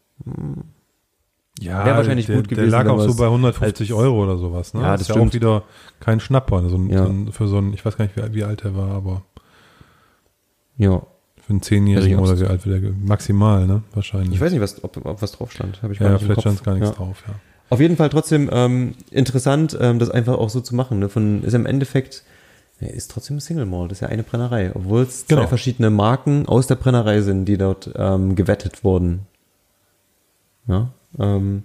A: Ja,
B: Wär wahrscheinlich
A: der,
B: gut
A: Der
B: gewesen,
A: lag
B: wenn
A: auch so bei 150
B: als-
A: Euro oder sowas, ne?
B: Ja,
A: ist
B: das
A: ja
B: stimmt.
A: auch wieder kein Schnapper, so ein,
B: Ja.
A: so ein, für so ein, ich weiß gar nicht, wie, wie alt er war, aber
B: Ja.
A: für einen Zehnjährigen
B: Also
A: oder wie alt wird der? Maximal, ne? Wahrscheinlich.
B: Ich weiß nicht, was, ob, ob was drauf stand. Ich
A: ja, vielleicht stand gar nichts
B: ja.
A: drauf, ja.
B: Auf jeden Fall trotzdem ähm, interessant, ähm, das einfach auch so zu machen. Ne? Von, ist im Endeffekt, ja, ist trotzdem ein Single Malt, das ist ja eine Brennerei, obwohl es zwei
A: Genau.
B: verschiedene Marken aus der Brennerei sind, die dort ähm, gewettet wurden. Ja, ähm,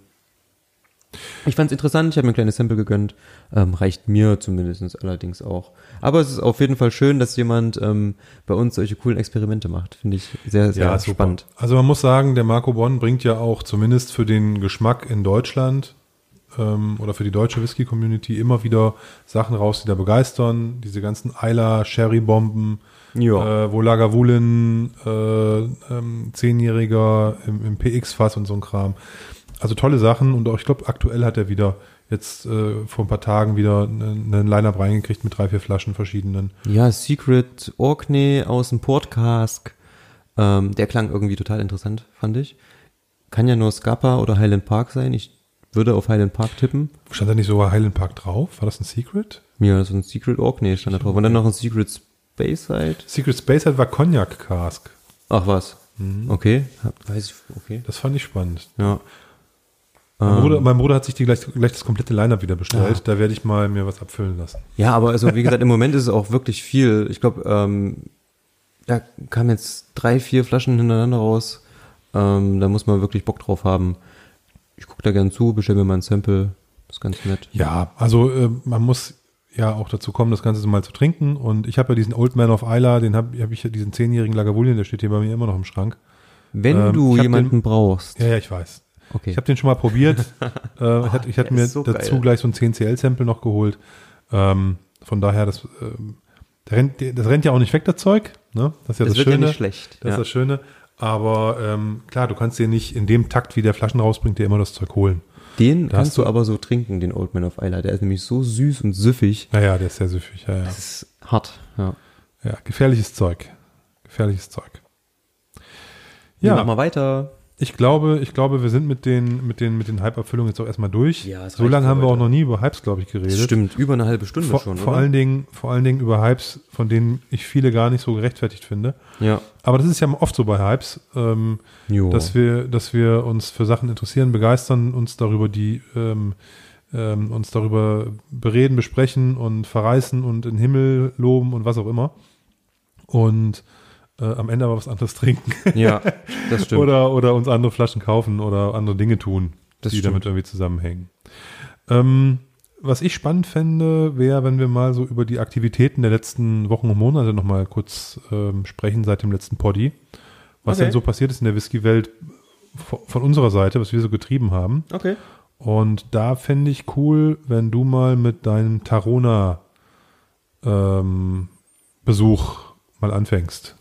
B: ich fand es interessant, ich habe mir ein kleines Sample gegönnt, ähm, reicht mir zumindest allerdings auch. Aber es ist auf jeden Fall schön, dass jemand ähm, bei uns solche coolen Experimente macht. Finde ich sehr, sehr
A: Ja, super.
B: spannend.
A: Also man muss sagen, der Marco Bonn bringt ja auch zumindest für den Geschmack in Deutschland ähm, oder für die deutsche Whisky-Community immer wieder Sachen raus, die da begeistern. Diese ganzen Eiler, Sherry-Bomben,
B: Ja.
A: äh, wo Lagavulin, äh, ähm, Zehnjähriger im, im PX-Fass und so ein Kram. Also tolle Sachen und auch, ich glaube, aktuell hat er wieder jetzt äh, vor ein paar Tagen wieder einen, einen Line-Up reingekriegt mit drei, vier Flaschen verschiedenen.
B: Ja, Secret Orkney aus dem Portcask. Ähm, der klang irgendwie total interessant, fand ich. Kann ja nur Scapa oder Highland Park sein. Ich würde auf Highland Park tippen.
A: Stand da nicht sogar Highland Park drauf? War das ein Secret?
B: Ja, so ein Secret Orkney stand da drauf. Und dann noch ein Secret Speyside.
A: Secret Space hat war Cognac Cask.
B: Ach was.
A: Mhm.
B: Okay. Weiß ich, okay.
A: Das fand ich spannend.
B: Ja.
A: Mein,
B: Ähm,
A: Bruder, mein Bruder hat sich die gleich, gleich das komplette Line-Up wieder bestellt.
B: Ja.
A: Da werde ich mal mir was abfüllen lassen.
B: Ja, aber also wie gesagt, im <laughs> Moment ist es auch wirklich viel. Ich glaube, ähm, da kamen jetzt drei, vier Flaschen hintereinander raus. Ähm, da muss man wirklich Bock drauf haben. Ich gucke da gern zu, bestelle mir mal ein Sample. Das ist ganz nett.
A: Ja, also äh, man muss ja auch dazu kommen, das Ganze mal zu trinken. Und ich habe ja diesen Old Man of Isla, den habe hab ich ja diesen zehnjährigen Lagavulin, der steht hier bei mir immer noch im Schrank.
B: Wenn
A: Ähm,
B: du jemanden
A: den-
B: brauchst.
A: Ja, ja, ich weiß.
B: Okay.
A: Ich habe den schon mal probiert. <laughs> äh, ich hatte, ich hatte mir
B: ist so
A: dazu
B: geil.
A: gleich so ein 10CL-Sample noch geholt. Ähm, von daher, das, ähm, der rennt, das rennt ja auch nicht weg, das Zeug. Ne? Das ist ja
B: das,
A: das,
B: wird
A: Schöne.
B: ja nicht schlecht.
A: Das ist
B: ja.
A: das Schöne. Aber ähm, klar, du kannst dir nicht in dem Takt, wie der Flaschen rausbringt, dir immer das Zeug holen.
B: Den
A: Da
B: kannst du aber so trinken, den Old Man of Isla. Der ist nämlich so süß und süffig.
A: Naja, der ist sehr süffig. Ja, ja.
B: Das ist hart. Ja.
A: ja gefährliches Zeug. Gefährliches Zeug.
B: Ja.
A: Ja,
B: Mach mal weiter.
A: Ich glaube, ich glaube, wir sind mit den, mit den, mit den Hype-Abfüllungen jetzt auch erstmal durch.
B: Ja,
A: so lange haben wir auch noch nie über Hypes, glaube ich, geredet.
B: Das stimmt, über eine halbe Stunde
A: Vor,
B: schon,
A: vor
B: oder?
A: allen Dingen, vor allen Dingen über Hypes, von denen ich viele gar nicht so gerechtfertigt finde.
B: ja.
A: Aber das ist ja oft so bei Hypes, ähm, dass wir, dass wir uns für Sachen interessieren, begeistern, uns darüber die, ähm, ähm, uns darüber bereden, besprechen und verreißen und in den Himmel loben und was auch immer. Und äh, am Ende aber was anderes trinken
B: ja, <laughs> das stimmt.
A: oder, oder uns andere Flaschen kaufen oder andere Dinge tun,
B: Das
A: die
B: stimmt.
A: damit irgendwie zusammenhängen. Ähm, was ich spannend fände, wäre, wenn wir mal so über die Aktivitäten der letzten Wochen und Monate nochmal kurz ähm, sprechen seit dem letzten Poddy. Was
B: Okay.
A: denn so passiert ist in der Whisky-Welt von unserer Seite, was wir so getrieben haben.
B: okay.
A: Und da fände ich cool, wenn du mal mit deinem Tarona ähm, Besuch mal anfängst.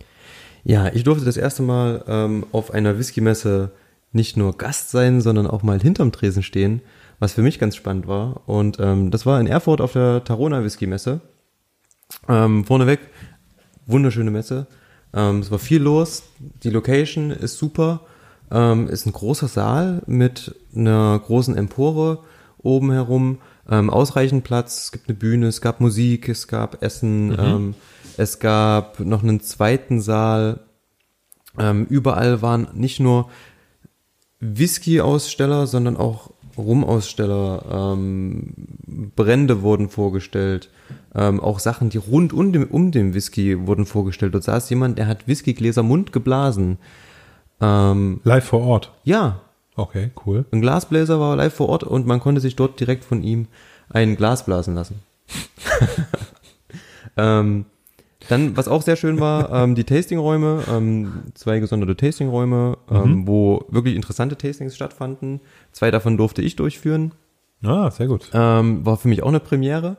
B: Ja, ich durfte das erste Mal ähm, auf einer Whisky-Messe nicht nur Gast sein, sondern auch mal hinterm Tresen stehen, was für mich ganz spannend war. Und ähm, das war in Erfurt auf der Tarona Whisky-Messe. Ähm, vorneweg, wunderschöne Messe. Ähm, es war viel los. Die Location ist super. Ähm, ist ein großer Saal mit einer großen Empore oben herum. Ähm, ausreichend Platz. Es gibt eine Bühne, es gab Musik, es gab Essen. Ähm, es gab noch einen zweiten Saal. Ähm, überall waren nicht nur Whisky-Aussteller, sondern auch Rum-Aussteller. Ähm, Brände wurden vorgestellt. Ähm, auch Sachen, die rund um den, um den Whisky wurden vorgestellt. Dort saß jemand, der hat Whiskygläser Mund geblasen. Ähm,
A: Live vor Ort.
B: ja,
A: Okay, cool.
B: ein Glasbläser war live vor Ort und man konnte sich dort direkt von ihm ein Glas blasen lassen. <laughs> ähm, dann, was auch sehr schön war, ähm, die Tastingräume, ähm, zwei gesonderte Tastingräume, ähm, wo wirklich interessante Tastings stattfanden. Zwei davon durfte ich durchführen.
A: Ah, sehr gut.
B: Ähm, war für mich auch eine Premiere.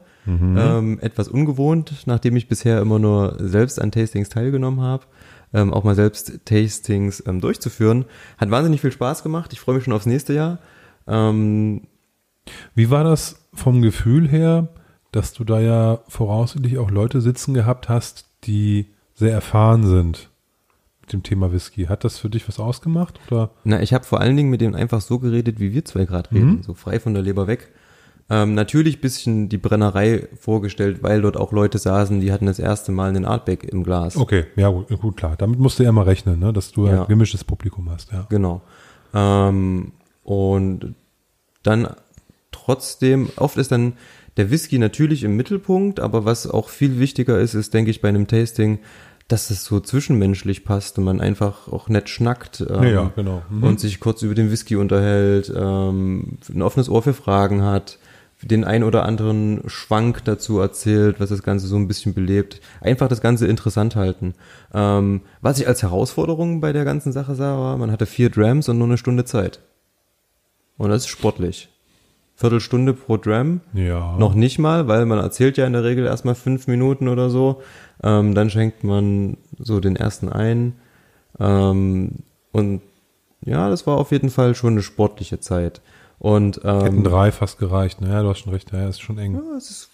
B: Ähm, etwas ungewohnt, nachdem ich bisher immer nur selbst an Tastings teilgenommen habe. Ähm, auch mal selbst Tastings ähm, durchzuführen. Hat wahnsinnig viel Spaß gemacht. Ich freue mich schon aufs nächste Jahr. Ähm,
A: Wie war das vom Gefühl her, dass du da ja voraussichtlich auch Leute sitzen gehabt hast, die sehr erfahren sind mit dem Thema Whisky? Hat das für dich was ausgemacht? Oder?
B: na, ich habe vor allen Dingen mit denen einfach so geredet, wie wir zwei gerade reden, so frei von der Leber weg. Ähm, natürlich bisschen die Brennerei vorgestellt, weil dort auch Leute saßen, die hatten das erste Mal einen Artback im Glas.
A: Okay, ja gut, gut klar. Damit musst du ja mal rechnen, ne? dass du
B: Ja.
A: ein gemischtes Publikum hast. Ja.
B: Genau. Ähm, und dann trotzdem, oft ist dann der Whisky natürlich im Mittelpunkt, aber was auch viel wichtiger ist, ist, denke ich, bei einem Tasting, dass es so zwischenmenschlich passt und man einfach auch nett schnackt ähm,
A: Ja, ja, genau. Mhm.
B: und sich kurz über den Whisky unterhält, ähm, ein offenes Ohr für Fragen hat, den ein oder anderen Schwank dazu erzählt, was das Ganze so ein bisschen belebt. Einfach das Ganze interessant halten. Ähm, was ich als Herausforderung bei der ganzen Sache sah, war, man hatte vier Drams und nur eine Stunde Zeit. Und das ist sportlich. Viertelstunde pro Dram.
A: Ja.
B: Noch nicht mal, weil man erzählt ja in der Regel erstmal fünf Minuten oder so. Ähm, dann schenkt man so den ersten ein. Ähm, und ja, das war auf jeden Fall schon eine sportliche Zeit. Und
A: Hätten
B: ähm,
A: drei fast gereicht. Naja, du hast schon recht. Ja, ist schon eng.
B: ja, ist,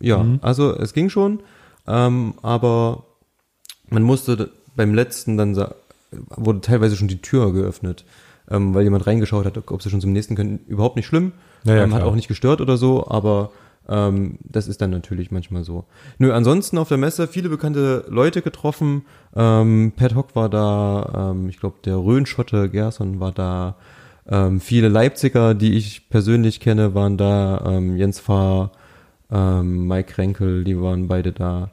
B: ja
A: Mhm.
B: also es ging schon, ähm, aber man musste beim letzten dann wurde teilweise schon die Tür geöffnet, ähm, weil jemand reingeschaut hat, ob sie schon zum nächsten können. Überhaupt nicht schlimm,
A: Ja, ja,
B: ähm, hat auch nicht gestört oder so, aber ähm, das ist dann natürlich manchmal so. Nö, ansonsten auf der Messe viele bekannte Leute getroffen. Ähm, Pat Hock war da, ähm, ich glaube der Rhönschotte Gerson war da. Ähm, viele Leipziger, die ich persönlich kenne, waren da. Ähm, Jens Fahr, ähm, Mike Renkel, die waren beide da.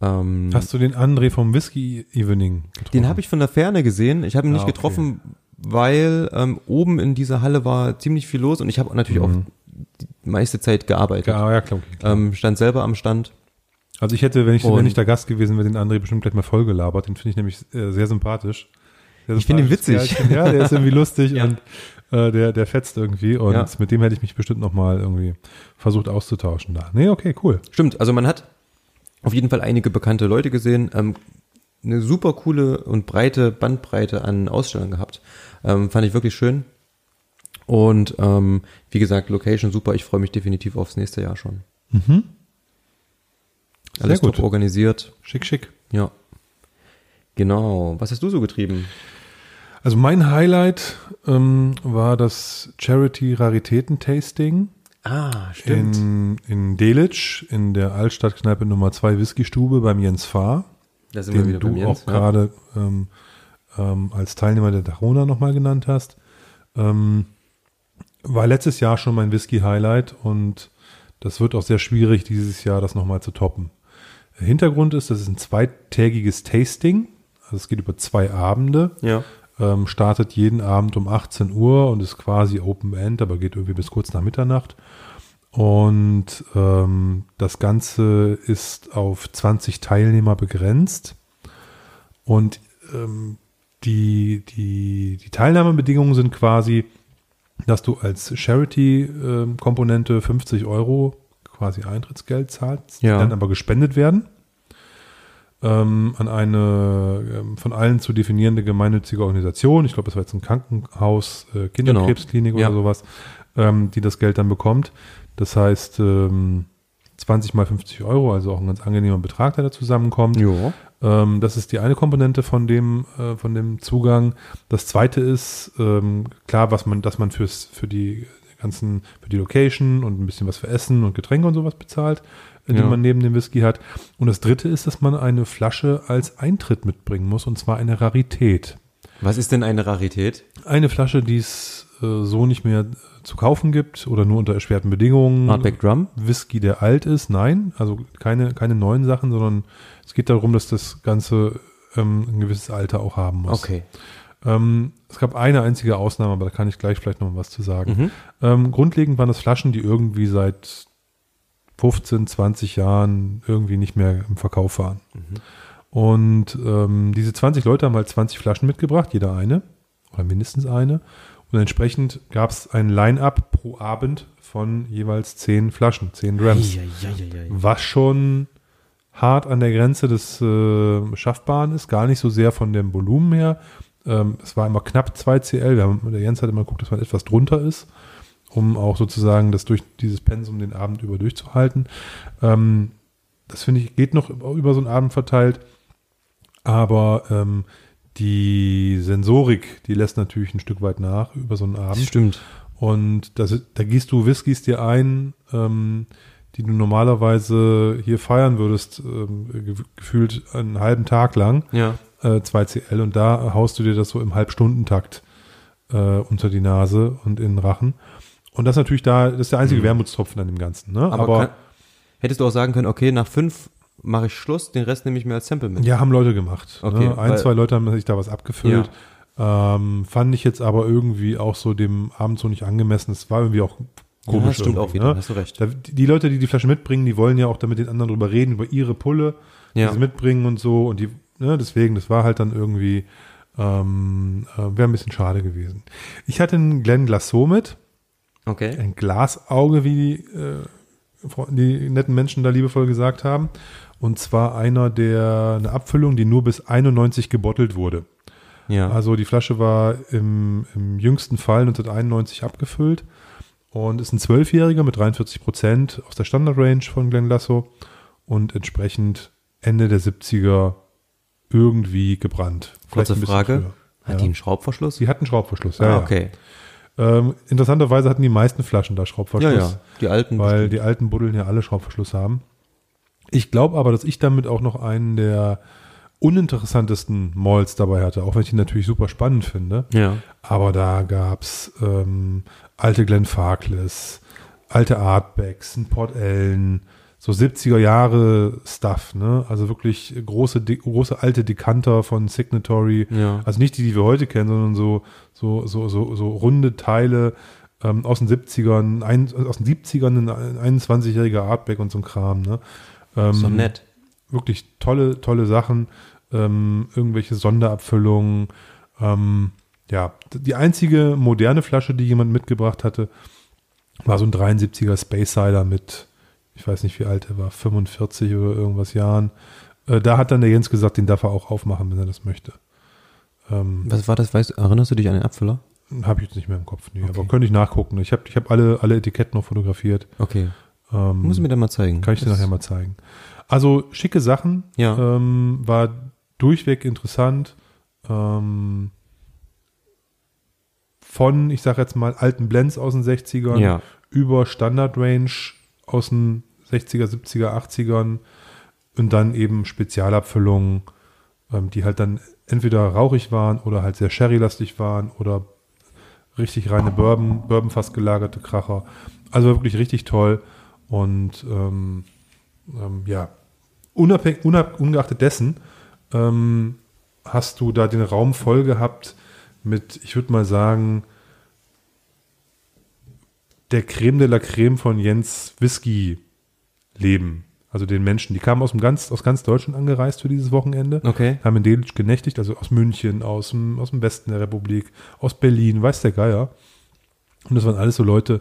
B: Ähm,
A: Hast du den André vom Whisky Evening getroffen?
B: den habe ich von der Ferne gesehen. Ich habe ihn nicht
A: Ah, okay.
B: getroffen, weil ähm, oben in dieser Halle war ziemlich viel los und ich habe natürlich
A: Mhm.
B: auch meiste Zeit gearbeitet.
A: Ja, ja, klar. klar.
B: Ähm, stand selber am Stand.
A: Also ich hätte, wenn ich,
B: Und-
A: wenn ich da Gast gewesen wäre, den André bestimmt gleich mal voll gelabert. Den finde ich nämlich äh, sehr sympathisch. Sehr
B: Ich finde ihn witzig.
A: Ja, der ist irgendwie lustig <laughs>
B: Ja.
A: und äh, der, der fetzt irgendwie. Und
B: Ja.
A: mit dem hätte ich mich bestimmt noch mal irgendwie versucht auszutauschen da. Nee, okay, cool.
B: Stimmt, also man hat auf jeden Fall einige bekannte Leute gesehen, ähm, eine super coole und breite Bandbreite an Ausstellern gehabt. Ähm, fand ich wirklich schön. Und ähm, wie gesagt, Location super. Ich freue mich definitiv aufs nächste Jahr schon.
A: Mhm. Sehr
B: Alles
A: gut.
B: top organisiert.
A: Schick, schick.
B: Ja. Genau. Was hast du so getrieben?
A: Also mein Highlight ähm, war das Charity Raritäten Tasting
B: Ah,
A: in, in Delitzsch in der Altstadtkneipe Nummer 2 Whiskystube beim Jens Fahr.
B: Da sind wir
A: den
B: wieder
A: du
B: Jens.
A: auch gerade ähm, ähm, als Teilnehmer der Dachona nochmal genannt hast. Ähm, war letztes Jahr schon mein Whisky-Highlight und das wird auch sehr schwierig, dieses Jahr das nochmal zu toppen. Der Hintergrund ist, das ist ein zweitägiges Tasting. Also es geht über zwei Abende.
B: Ja.
A: Ähm, startet jeden Abend um 18 Uhr und ist quasi Open End, aber geht irgendwie bis kurz nach Mitternacht. Und ähm, das Ganze ist auf 20 Teilnehmer begrenzt. Und ähm, die, die, die Teilnahmebedingungen sind quasi, dass du als Charity-Komponente 50 Euro quasi Eintrittsgeld zahlst,
B: Ja.
A: die dann aber gespendet werden ähm, an eine ähm, von allen zu definierende gemeinnützige Organisation. Ich glaube, das war jetzt ein Krankenhaus, äh, Kinderkrebsklinik
B: Genau. Ja.
A: oder sowas, ähm, die das Geld dann bekommt. Das heißt, ähm, 20 mal 50 Euro, also auch ein ganz angenehmer Betrag, der da zusammenkommt.
B: Jo.
A: Ähm, das ist die eine Komponente von dem, äh, von dem Zugang. Das zweite ist, ähm, klar, was man, dass man fürs, für die ganzen, für die Location und ein bisschen was für Essen und Getränke und sowas bezahlt, äh, die
B: Ja.
A: man neben dem Whisky hat. Und das dritte ist, dass man eine Flasche als Eintritt mitbringen muss, und zwar eine Rarität.
B: Was ist denn eine Rarität?
A: Eine Flasche, die es äh, so nicht mehr äh, zu kaufen gibt oder nur unter erschwerten Bedingungen.
B: Hardback Drum?
A: Whisky, der alt ist, nein, also keine, keine neuen Sachen, sondern es geht darum, dass das Ganze ähm, ein gewisses Alter auch haben muss.
B: Okay.
A: Ähm, es gab eine einzige Ausnahme, aber da kann ich gleich vielleicht noch was zu sagen.
B: Mhm.
A: Ähm, grundlegend waren das Flaschen, die irgendwie seit 15, 20 Jahren irgendwie nicht mehr im Verkauf waren. Und ähm, diese 20 Leute haben halt 20 Flaschen mitgebracht, jeder eine oder mindestens eine. Und entsprechend gab es ein Line-up pro Abend von jeweils 10 Flaschen, 10 Grams.
B: Eieieiei.
A: Was schon hart an der Grenze des äh, Schaffbaren ist, gar nicht so sehr von dem Volumen her. Ähm, es war immer knapp 2 CL. Wir haben, der Jens hat immer geguckt, dass man etwas drunter ist, um auch sozusagen das durch dieses Pensum den Abend über durchzuhalten. Ähm, das finde ich, geht noch über so einen Abend verteilt. Aber ähm, die Sensorik, die lässt natürlich ein Stück weit nach über so einen Abend.
B: stimmt.
A: Und das, da gießt du Whiskys dir ein, ähm, die du normalerweise hier feiern würdest, ähm, ge gefühlt einen halben Tag lang,
B: Ja.
A: äh, 2CL. Und da haust du dir das so im Halbstundentakt äh, unter die Nase und in den Rachen. Und das ist natürlich da, das ist der einzige Wermutstropfen an dem Ganzen. Ne?
B: Mhm. Aber,
A: Aber,
B: kann, hättest du auch sagen können, okay, nach fünf mache ich Schluss, den Rest nehme ich mir als Sample mit.
A: ja, haben Leute gemacht.
B: Okay,
A: ne? Ein, zwei Leute haben sich da was abgefüllt. Ähm, fand ich jetzt aber irgendwie auch so dem Abend so nicht angemessen. Es war irgendwie auch komisch.
B: ja, stimmt auch wieder,
A: ne?
B: hast du recht.
A: Da, die die Leute, die die Flasche mitbringen, die wollen ja auch damit den anderen drüber reden, über ihre Pulle, die
B: Ja.
A: sie mitbringen und so. Und die, ne, deswegen, das war halt dann irgendwie, ähm, äh, wäre ein bisschen schade gewesen. Ich hatte einen Glenn Glasso mit,
B: Okay.
A: ein Glasauge, wie die, äh, die netten Menschen da liebevoll gesagt haben. Und zwar einer der, eine Abfüllung, die nur bis 91 gebottelt wurde.
B: Ja.
A: Also die Flasche war im, im jüngsten Fall 1991 abgefüllt und ist ein Zwölfjähriger mit 43 Prozent aus der Standard-Range von Glen Lasso und entsprechend Ende der 70er irgendwie gebrannt.
B: Kurze Frage.
A: früher.
B: Hat
A: Ja.
B: die einen Schraubverschluss?
A: Sie hatten Schraubverschluss, ja.
B: ah,
A: ja.
B: okay.
A: Ähm, interessanterweise hatten die meisten Flaschen da
B: Ja,
A: Schraubverschluss,
B: ja. Die alten.
A: weil
B: bestimmt.
A: die alten Buddeln ja alle Schraubverschluss haben. Ich glaube aber, dass ich damit auch noch einen der uninteressantesten Malls dabei hatte, auch wenn ich ihn natürlich super spannend finde.
B: ja.
A: Aber da gab's ähm, alte Glenn Farkless, alte Artbacks, ein Port Ellen, so 70er Jahre Stuff, ne? Also wirklich große, große alte Dekanter von Signatory.
B: Ja.
A: Also nicht die, die wir heute kennen, sondern so, so, so, so, so runde Teile, ähm, aus den 70ern, ein, aus den 70ern ein 21-jähriger Artback und so ein Kram. Ne? Ähm,
B: So nett.
A: Wirklich tolle, tolle Sachen, ähm, irgendwelche Sonderabfüllungen. Ähm, ja, die einzige moderne Flasche, die jemand mitgebracht hatte, war so ein 73er Space Cider mit, ich weiß nicht wie alt er war, 45 oder irgendwas Jahren. Äh, da hat dann der Jens gesagt, den darf er auch aufmachen, wenn er das möchte. Ähm,
B: Was war das? Weißt, erinnerst du dich an den Abfüller?
A: habe ich jetzt nicht mehr im Kopf, nee,
B: Okay.
A: aber könnte ich nachgucken. Ich habe ich hab alle, alle Etiketten noch fotografiert.
B: Okay.
A: Ähm,
B: Muss ich mir dann mal zeigen.
A: kann ich dir nachher mal zeigen. Also schicke Sachen,
B: Ja.
A: ähm, war durchweg interessant. Ähm, von, ich sage jetzt mal, alten Blends aus den 60ern
B: Ja.
A: über Standard Range aus den 60er, 70er, 80ern und dann eben Spezialabfüllungen, ähm, die halt dann entweder rauchig waren oder halt sehr sherrylastig waren oder richtig reine Bourbon, Bourbon fast gelagerte Kracher. Also wirklich richtig toll und ähm, ähm, ja, unabhängig, unab, ungeachtet dessen ähm, hast du da den Raum voll gehabt mit, ich würde mal sagen, der Creme de la Creme von Jens Whisky Leben. Also den Menschen, die kamen aus, dem ganz, aus ganz Deutschland angereist für dieses Wochenende,
B: Okay.
A: haben in Delitzsch genächtigt, also aus München, aus dem, aus dem Westen der Republik, aus Berlin, weiß der Geier. Und das waren alles so Leute,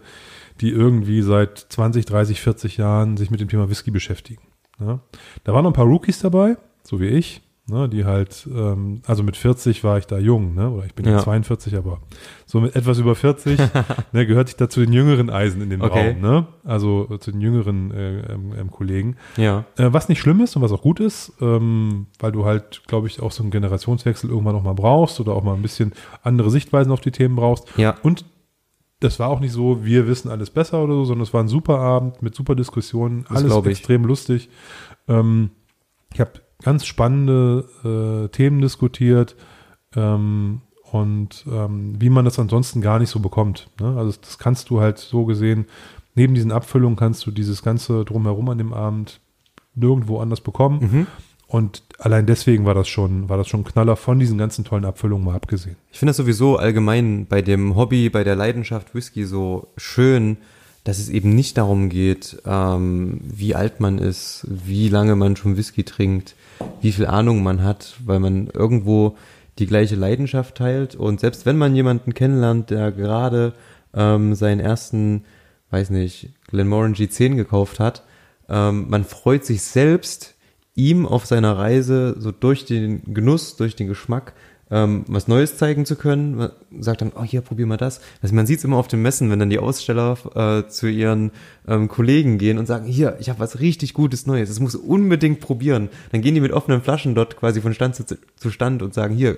A: die irgendwie seit 20, 30, 40 Jahren sich mit dem Thema Whisky beschäftigen. Ja. Da waren noch ein paar Rookies dabei, so wie ich, ne, die halt, ähm, also mit 40 war ich da jung, ne, oder ich bin ja.
B: Ja.
A: 42, aber so mit etwas über 40 <laughs> ne, gehörte ich da zu den jüngeren Eisen in dem
B: Okay.
A: Raum, ne, also zu den jüngeren äh, ähm, ähm, Kollegen.
B: Ja.
A: Äh, was nicht schlimm ist und was auch gut ist, ähm, weil du halt, glaube ich, auch so einen Generationswechsel irgendwann noch mal brauchst oder auch mal ein bisschen andere Sichtweisen auf die Themen brauchst.
B: Ja.
A: Und das war auch nicht so, wir wissen alles besser oder so, sondern es war ein super Abend mit super Diskussionen,
B: Das
A: alles
B: ich.
A: extrem lustig. Ähm, ich habe ganz spannende äh, Themen diskutiert ähm, und ähm, wie man das ansonsten gar nicht so bekommt. Ne? Also das, das kannst du halt so gesehen, neben diesen Abfüllungen kannst du dieses ganze drumherum an dem Abend nirgendwo anders bekommen.
B: Mhm.
A: Und allein deswegen war das schon, war das schon ein Knaller von diesen ganzen tollen Abfüllungen mal abgesehen.
B: Ich finde das sowieso allgemein bei dem Hobby, bei der Leidenschaft Whisky so schön, dass es eben nicht darum geht, ähm, wie alt man ist, wie lange man schon Whisky trinkt, wie viel Ahnung man hat, weil man irgendwo die gleiche Leidenschaft teilt. Und selbst wenn man jemanden kennenlernt, der gerade ähm, seinen ersten, weiß nicht, Glenmorangie G10 gekauft hat, ähm, man freut sich selbst, ihm auf seiner Reise so durch den Genuss, durch den Geschmack ähm, was Neues zeigen zu können. Sagt dann, oh hier, probier mal das. Also man sieht es immer auf den Messen, wenn dann die Aussteller äh, zu ihren ähm, Kollegen gehen und sagen, hier, ich habe was richtig Gutes Neues, das muss unbedingt probieren. Dann gehen die mit offenen Flaschen dort quasi von Stand zu, zu Stand und sagen, hier,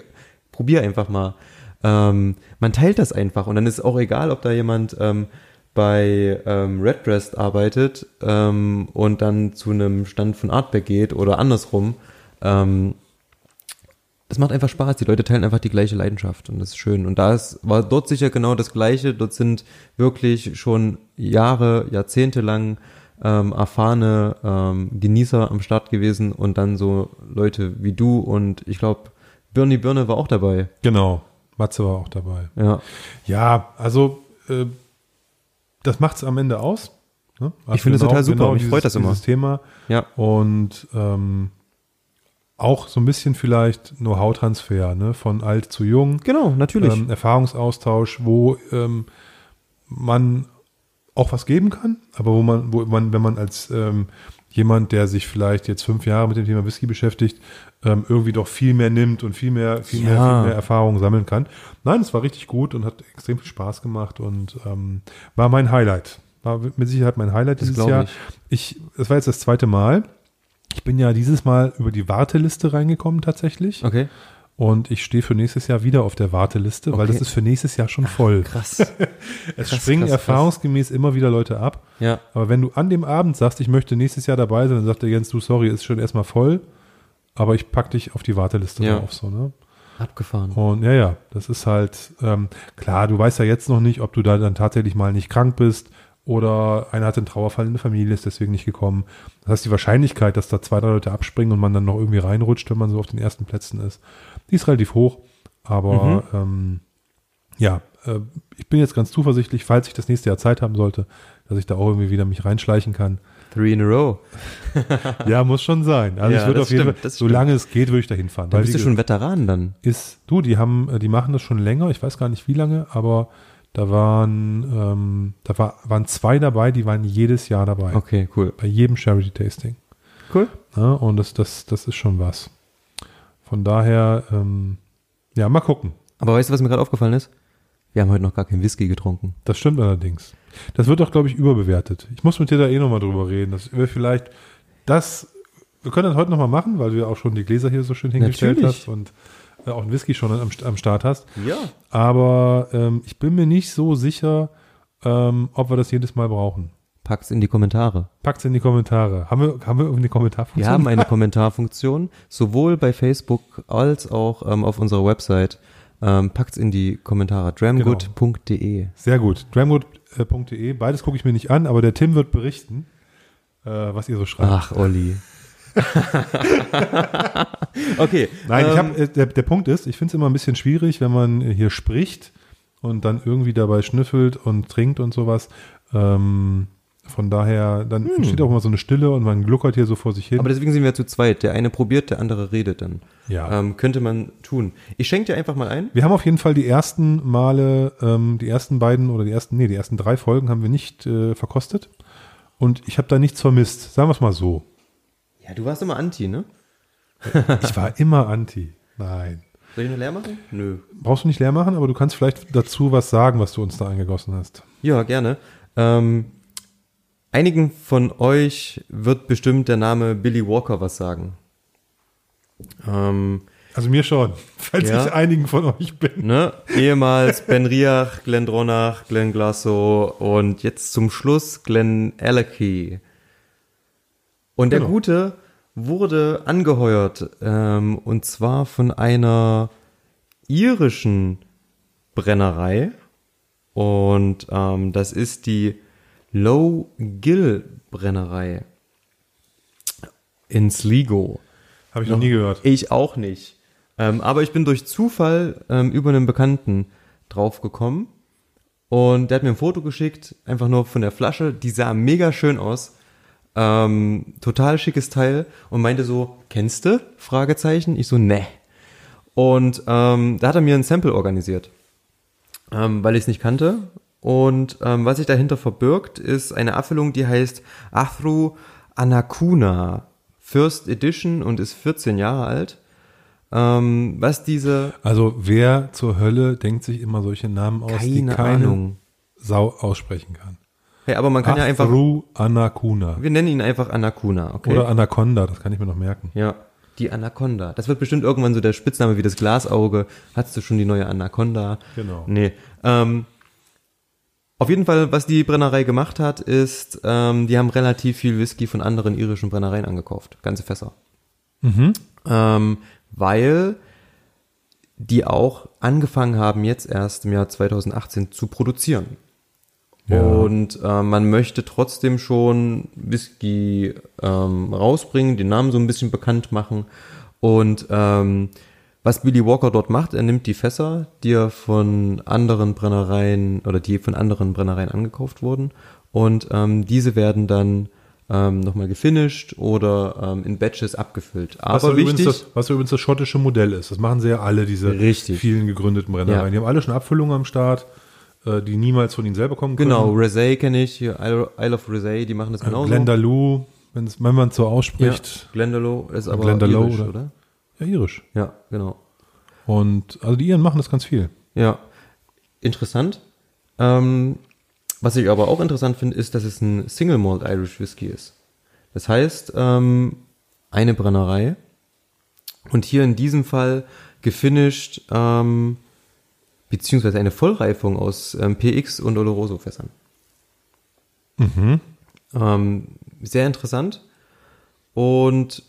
B: probier einfach mal. Ähm, man teilt das einfach und dann ist auch egal, ob da jemand ähm, bei ähm, Redbreast arbeitet ähm, und dann zu einem Stand von Artback geht oder andersrum. Ähm, es macht einfach Spaß, die Leute teilen einfach die gleiche Leidenschaft und das ist schön. Und da ist, war dort sicher genau das Gleiche. Dort sind wirklich schon Jahre, Jahrzehnte lang ähm, erfahrene ähm, Genießer am Start gewesen und dann so Leute wie du und ich glaube, Birni Birne war auch dabei.
A: Genau. Matze war auch dabei.
B: Ja.
A: Ja, also äh, das macht es am Ende aus. Ne? Also
B: Ich finde es total super, mich freut das immer.
A: Dieses Thema.
B: Ja.
A: Und ähm, auch so ein bisschen vielleicht Know-how-Transfer ne? von alt zu jung.
B: Genau, natürlich.
A: Ähm, Erfahrungsaustausch, wo ähm, man auch was geben kann, aber wo man, wo man, wenn man als ähm, jemand, der sich vielleicht jetzt fünf Jahre mit dem Thema Whisky beschäftigt, ähm, irgendwie doch viel mehr nimmt und viel mehr, viel mehr,
B: Ja.
A: viel mehr Erfahrung sammeln kann. Nein, es war richtig gut und hat extrem viel Spaß gemacht und ähm, war mein Highlight. War mit Sicherheit mein Highlight
B: Das
A: dieses Jahr.
B: Ich,
A: es war jetzt das zweite Mal. Ich bin ja dieses Mal über die Warteliste reingekommen tatsächlich.
B: okay.
A: Und ich stehe für nächstes Jahr wieder auf der Warteliste, weil
B: Okay.
A: das ist für nächstes Jahr schon voll.
B: Krass. <laughs>
A: es
B: krass,
A: springen
B: krass,
A: erfahrungsgemäß immer wieder Leute ab.
B: ja.
A: Aber wenn du an dem Abend sagst, ich möchte nächstes Jahr dabei sein, dann sagt der Jens, du, sorry, ist schon erstmal voll, aber ich pack dich auf die Warteliste
B: Ja.
A: drauf. So, ne?
B: Abgefahren.
A: Und ja, ja, das ist halt, ähm, klar, du weißt ja jetzt noch nicht, ob du da dann tatsächlich mal nicht krank bist oder einer hat einen Trauerfall in der Familie, ist deswegen nicht gekommen. Das heißt, die Wahrscheinlichkeit, dass da zwei, drei Leute abspringen und man dann noch irgendwie reinrutscht, wenn man so auf den ersten Plätzen ist, die ist relativ hoch. Aber ähm, ja, äh, ich bin jetzt ganz zuversichtlich, falls ich das nächste Jahr Zeit haben sollte, dass ich da auch irgendwie wieder mich reinschleichen kann.
B: Three in a row. <laughs>
A: Ja, muss schon sein. Also
B: Ja,
A: ich würde auf jeden
B: stimmt,
A: Fall,
B: das stimmt.
A: solange es geht, würde ich da hinfahren.
B: Bist du schon Veteran dann.
A: ist, du, die haben, äh, die machen das schon länger, ich weiß gar nicht wie lange, aber da waren, ähm, da war, waren zwei dabei, die waren jedes Jahr dabei.
B: Okay, cool.
A: Bei jedem Charity Tasting.
B: Cool.
A: Ja, und das, das, das ist schon was. Von daher, ähm, ja, mal gucken.
B: Aber weißt du, was mir gerade aufgefallen ist? Wir haben heute noch gar keinen Whisky getrunken.
A: Das stimmt allerdings. Das wird doch, glaube ich, überbewertet. Ich muss mit dir da eh nochmal drüber reden. Das wäre vielleicht das, wir können das heute nochmal machen, weil du ja auch schon die Gläser hier so schön hingestellt
B: Natürlich.
A: hast und äh, auch einen Whisky schon am, am Start hast.
B: Ja.
A: Aber ähm, ich bin mir nicht so sicher, ähm, ob wir das jedes Mal brauchen.
B: Pack's in die Kommentare.
A: Packt's in die Kommentare. Haben wir, haben wir eine Kommentarfunktion?
B: Wir haben eine <laughs> Kommentarfunktion, sowohl bei Facebook als auch ähm, auf unserer Website. Ähm, packt's in die Kommentare. dramgood.de.
A: Sehr gut. Dramwood.de. Beides gucke ich mir nicht an, aber der Tim wird berichten, äh, was ihr so schreibt.
B: Ach, Olli. <laughs> okay.
A: Nein,
B: ähm,
A: hab, äh, der, der Punkt ist, ich finde es immer ein bisschen schwierig, wenn man hier spricht und dann irgendwie dabei schnüffelt und trinkt und sowas. Ähm, von daher, dann entsteht auch immer so eine Stille und man gluckert hier so vor sich hin.
B: Hm. Aber deswegen sind wir zu zweit. Der eine probiert, der andere redet dann.
A: Ja.
B: Ähm, könnte man tun. Ich schenke dir einfach mal ein.
A: wir haben auf jeden Fall die ersten Male, ähm, die ersten beiden oder die ersten, nee, die ersten drei Folgen haben wir nicht äh, verkostet. Und ich habe da nichts vermisst. Sagen wir es mal so.
B: Ja, du warst immer Anti, ne?
A: Ich war immer anti. Nein.
B: Soll ich noch leer machen? Nö.
A: Brauchst du nicht leer machen, aber du kannst vielleicht dazu was sagen, was du uns da eingegossen hast.
B: Ja, gerne. Ähm, einigen von euch wird bestimmt der Name Billy Walker was sagen. Ähm,
A: Also mir schon, falls
B: Ja.
A: ich einigen von euch bin.
B: ne? Ehemals Ben Riach, Glenn Dronach, Glenn Glasso und jetzt zum Schluss Glenn Alecky. Und der
A: Genau.
B: Gute wurde angeheuert ähm, und zwar von einer irischen Brennerei und ähm, das ist die Low Gill Brennerei in Sligo.
A: Habe ich noch nie gehört.
B: Ich auch nicht. Ähm, aber ich bin durch Zufall ähm, über einen Bekannten draufgekommen und der hat mir ein Foto geschickt, einfach nur von der Flasche. Die sah mega schön aus. Ähm, total schickes Teil und meinte so, kennst du? Fragezeichen. Ich so, ne. Und ähm, da hat er mir ein Sample organisiert, ähm, weil ich es nicht kannte. Und ähm, was sich dahinter verbirgt, ist eine Abfüllung, die heißt Athru Anakuna First Edition und ist 14 Jahre alt. Ähm, was diese
A: Also wer zur Hölle denkt sich immer solche Namen aus, die
B: keine
A: keine
B: Ahnung.
A: Sau aussprechen kann?
B: Hey, aber man kann ja einfach
A: Afru Anakuna.
B: wir nennen ihn einfach Anakuna, okay?
A: Oder Anaconda, das kann ich mir noch merken.
B: ja, die Anaconda. Das wird bestimmt irgendwann so der Spitzname wie das Glasauge. Hattest du schon die neue Anaconda?
A: Genau.
B: Nee. Ähm, auf jeden Fall, was die Brennerei gemacht hat, ist, ähm, die haben relativ viel Whisky von anderen irischen Brennereien angekauft. Ganze Fässer. Ähm, weil die auch angefangen haben, jetzt erst im Jahr 2018 zu produzieren.
A: Ja.
B: Und äh, man möchte trotzdem schon Whisky ähm, rausbringen, den Namen so ein bisschen bekannt machen. Und ähm, was Billy Walker dort macht, er nimmt die Fässer, die er von anderen Brennereien oder die von anderen Brennereien angekauft wurden, und ähm, diese werden dann ähm, nochmal gefinished oder ähm, in Batches abgefüllt.
A: Was
B: Aber
A: übrigens
B: wichtig,
A: das, was übrigens das schottische Modell ist. Das machen sie ja alle, diese
B: Richtig.
A: vielen gegründeten Brennereien.
B: Ja.
A: Die haben alle schon Abfüllungen am Start, äh, die niemals von ihnen selber kommen können.
B: genau, Rosé kenne ich, hier Isle of Rosé, die machen das genauso.
A: Glendalough, wenn man es so
B: ja,
A: ausspricht.
B: Glendalough ist aber
A: Glendalough,
B: irisch,
A: oder?
B: oder?
A: Ja, irisch.
B: Ja, genau.
A: Und also die Iren machen das ganz viel.
B: Ja, interessant. Ähm, was ich aber auch interessant finde, ist, dass es ein Single Malt Irish Whisky ist. Das heißt, ähm, eine Brennerei und hier in diesem Fall gefinished, ähm, beziehungsweise eine Vollreifung aus ähm, PX und Oloroso Fässern. Ähm, sehr interessant. Und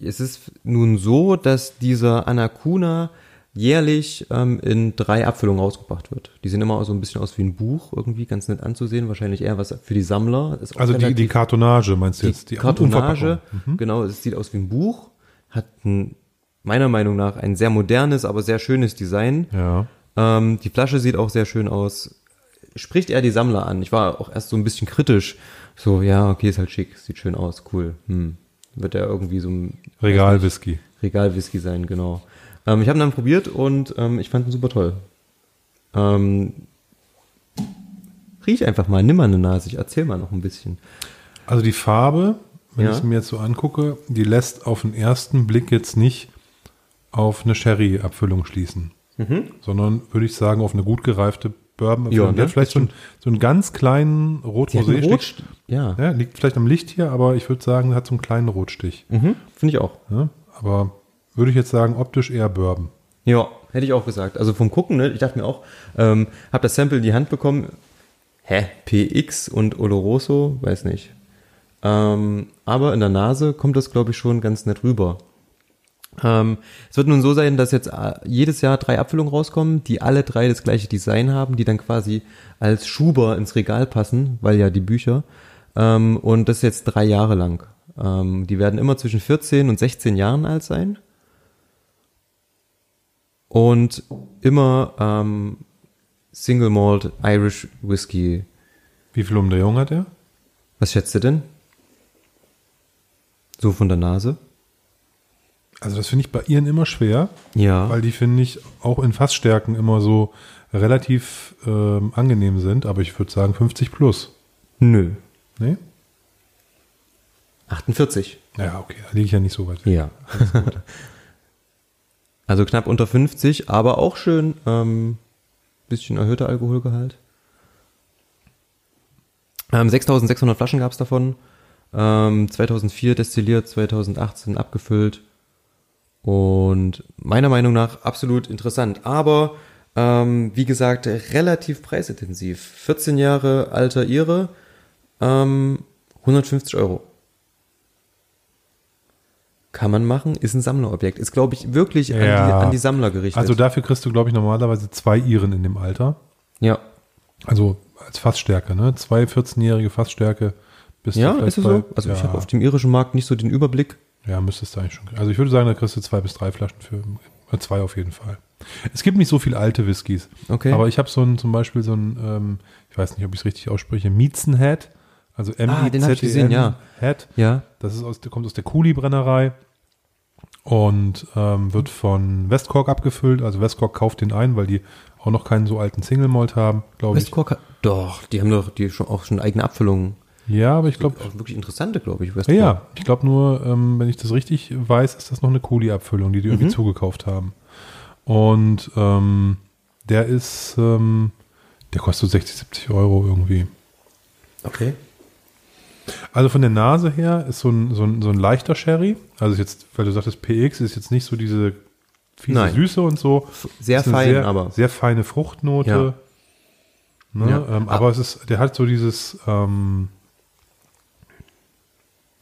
B: es ist nun so, dass dieser Anakuna jährlich ähm, in drei Abfüllungen rausgebracht wird. Die sehen immer so ein bisschen aus wie ein Buch, irgendwie ganz nett anzusehen. Wahrscheinlich eher was für die Sammler.
A: Also die, die Kartonage meinst du jetzt?
B: die Kartonage,
A: Umverpackung.
B: genau, es sieht aus wie ein Buch, hat ein, meiner Meinung nach ein sehr modernes, aber sehr schönes Design.
A: Ja.
B: Ähm, die Flasche sieht auch sehr schön aus. Spricht eher die Sammler an. Ich war auch erst so ein bisschen kritisch. So, ja, okay, ist halt schick, sieht schön aus, cool. Hm. Wird ja irgendwie so ein
A: Regal-Whisky.
B: Regal-Whisky sein, genau. Ähm, ich habe ihn dann probiert und ähm, ich fand ihn super toll. Ähm, riech einfach mal, nimm mal eine Nase, ich erzähl mal noch ein bisschen.
A: Also die Farbe, wenn
B: Ja.
A: ich es mir jetzt so angucke, die lässt auf den ersten Blick jetzt nicht auf eine Sherry-Abfüllung schließen, sondern würde ich sagen auf eine gut gereifte Bourbon-Abfüllung.
B: Ja,
A: Die
B: ne?
A: vielleicht so, ein, so einen ganz kleinen rot
B: Die hat einen
A: rosé
B: Rot, ja,
A: ja, Liegt vielleicht am Licht hier, aber ich würde sagen, hat so einen kleinen Rotstich.
B: mhm, finde ich auch.
A: Ja? Aber würde ich jetzt sagen, optisch eher Bourbon.
B: Ja, hätte ich auch gesagt. Also vom Gucken, ne, ich dachte mir auch, ähm, habe das Sample in die Hand bekommen. Hä? PX und Oloroso? Weiß nicht. Ähm, aber in der Nase kommt das, glaube ich, schon ganz nett rüber. Ähm, es wird nun so sein, dass jetzt äh, jedes Jahr drei Abfüllungen rauskommen, die alle drei das gleiche Design haben, die dann quasi als Schuber ins Regal passen, weil ja die Bücher. Ähm, und das jetzt drei Jahre lang. Ähm, die werden immer zwischen 14 und 16 Jahren alt sein. Und immer ähm, Single Malt Irish Whiskey.
A: Wie viel Umdrehung hat er?
B: Was schätzt du denn? So von der Nase?
A: Also das finde ich bei ihren immer schwer,
B: Ja.
A: weil die finde ich auch in Fassstärken immer so relativ ähm, angenehm sind, aber ich würde sagen 50 plus.
B: Nö.
A: Nee?
B: 48.
A: Ja, okay, da liege ich ja nicht so weit weg.
B: Ja. <laughs> also knapp unter 50, aber auch schön ähm, bisschen erhöhter Alkoholgehalt. Ähm, 6600 Flaschen gab es davon. Ähm, 2004 destilliert, 2018 abgefüllt. Und meiner Meinung nach absolut interessant. Aber, ähm, wie gesagt, relativ preisintensiv. 14 Jahre alter Ihre, ähm, 150 Euro. Kann man machen, ist ein Sammlerobjekt. Ist, glaube ich, wirklich an, die,
A: Ja.
B: an die Sammler gerichtet.
A: Also dafür kriegst du, glaube ich, normalerweise zwei Iren in dem Alter.
B: ja.
A: Also als Fassstärke, ne? Zwei 14-jährige Fassstärke bist
B: Ja, ist es so? Also
A: ja,
B: ich habe auf dem irischen Markt nicht so den Überblick.
A: Ja, müsstest du eigentlich schon. Also ich würde sagen, da kriegst du zwei bis drei Flaschen für äh, zwei auf jeden Fall. Es gibt nicht so viel alte Whiskys.
B: Okay.
A: Aber ich habe so ein, zum Beispiel so ein, ähm, ich weiß nicht, ob ich es richtig ausspreche, Miezenhead. Also m
B: Ah, den hab ich gesehen, ja.
A: Head.
B: Ja.
A: Das ist aus, kommt aus der Kuli-Brennerei und ähm, wird von Westcork abgefüllt. Also Westcork kauft den ein, weil die auch noch keinen so alten Single Malt haben, glaube ich.
B: Westcork, doch, die haben doch die schon auch schon eigene Abfüllungen.
A: Ja, aber ich glaube,
B: Auch wirklich interessante, glaube ich.
A: ja,
B: Westcork.
A: ja, ich glaube nur, ähm, wenn ich das richtig weiß, ist das noch eine Kuli-Abfüllung, die die
B: Mhm.
A: irgendwie zugekauft haben. Und ähm, der ist, ähm, der kostet so 60, 70 Euro irgendwie.
B: Okay.
A: Also von der Nase her ist so ein, so ein, so ein leichter Sherry. Also jetzt, weil du sagtest, PX ist jetzt nicht so diese fiese
B: Nein.
A: Süße und so.
B: Sehr fein,
A: sehr,
B: aber.
A: Sehr feine Fruchtnote.
B: Ja.
A: Ne?
B: Ja.
A: Ähm, aber es ist, der hat so dieses, ähm,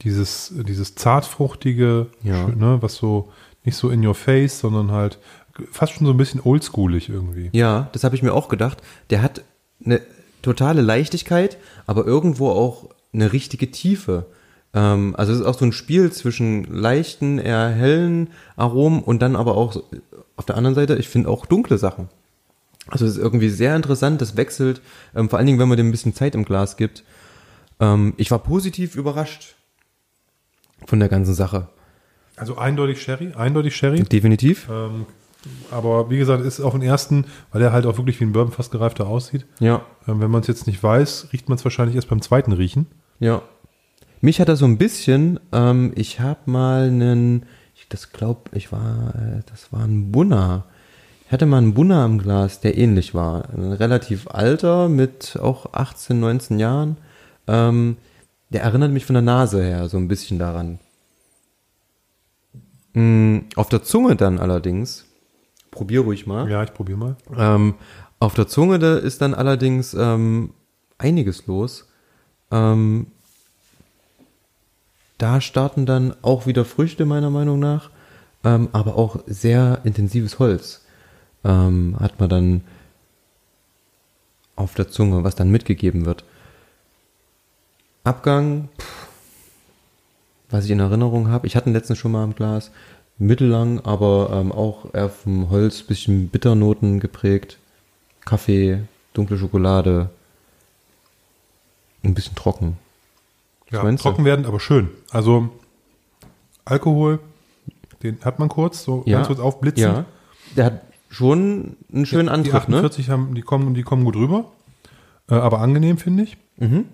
A: dieses, dieses zartfruchtige,
B: Ja.
A: ne? was so nicht so in your face, sondern halt fast schon so ein bisschen oldschoolig irgendwie.
B: Ja, das habe ich mir auch gedacht. Der hat eine totale Leichtigkeit, aber irgendwo auch eine richtige Tiefe. Ähm, also es ist auch so ein Spiel zwischen leichten, eher hellen Aromen und dann aber auch auf der anderen Seite, ich finde auch dunkle Sachen. Also es ist irgendwie sehr interessant, das wechselt, ähm, vor allen Dingen, wenn man dem ein bisschen Zeit im Glas gibt. Ähm, ich war positiv überrascht von der ganzen Sache.
A: Also eindeutig Sherry, eindeutig Sherry.
B: Definitiv.
A: Ähm, aber wie gesagt, ist auf den ersten, weil der halt auch wirklich wie ein Bourbon fast gereifter aussieht.
B: Ja.
A: Ähm, wenn man es jetzt nicht weiß, riecht man es wahrscheinlich erst beim zweiten Riechen.
B: Ja. Mich hat er so ein bisschen, ähm, ich habe mal einen, ich das glaub, ich war, äh, das war ein Bunner. Ich hatte mal einen Bunner im Glas, der ähnlich war. Ein relativ alter, mit auch 18, 19 Jahren. Ähm, der erinnert mich von der Nase her so ein bisschen daran. Mm, auf der Zunge dann allerdings, probier ruhig mal.
A: Ja, ich probiere mal.
B: Ähm, auf der Zunge da ist dann allerdings ähm, einiges los. Ähm, da starten dann auch wieder Früchte meiner Meinung nach, ähm, aber auch sehr intensives Holz ähm, hat man dann auf der Zunge, was dann mitgegeben wird. Abgang, pff, was ich in Erinnerung habe, ich hatte ihn letztens schon mal im Glas, mittellang, aber ähm, auch eher vom Holz bisschen Bitternoten geprägt. Kaffee, dunkle Schokolade, ein bisschen trocken. Was
A: Ja,
B: meinst du?
A: trocken werden, aber schön. Also Alkohol, den hat man kurz, so
B: Ja.
A: ganz kurz aufblitzen.
B: Ja. Der hat schon einen schönen
A: die
B: Antritt, ne?
A: 48 haben, die kommen, die kommen gut rüber. Äh, aber angenehm, finde ich.
B: Mhm.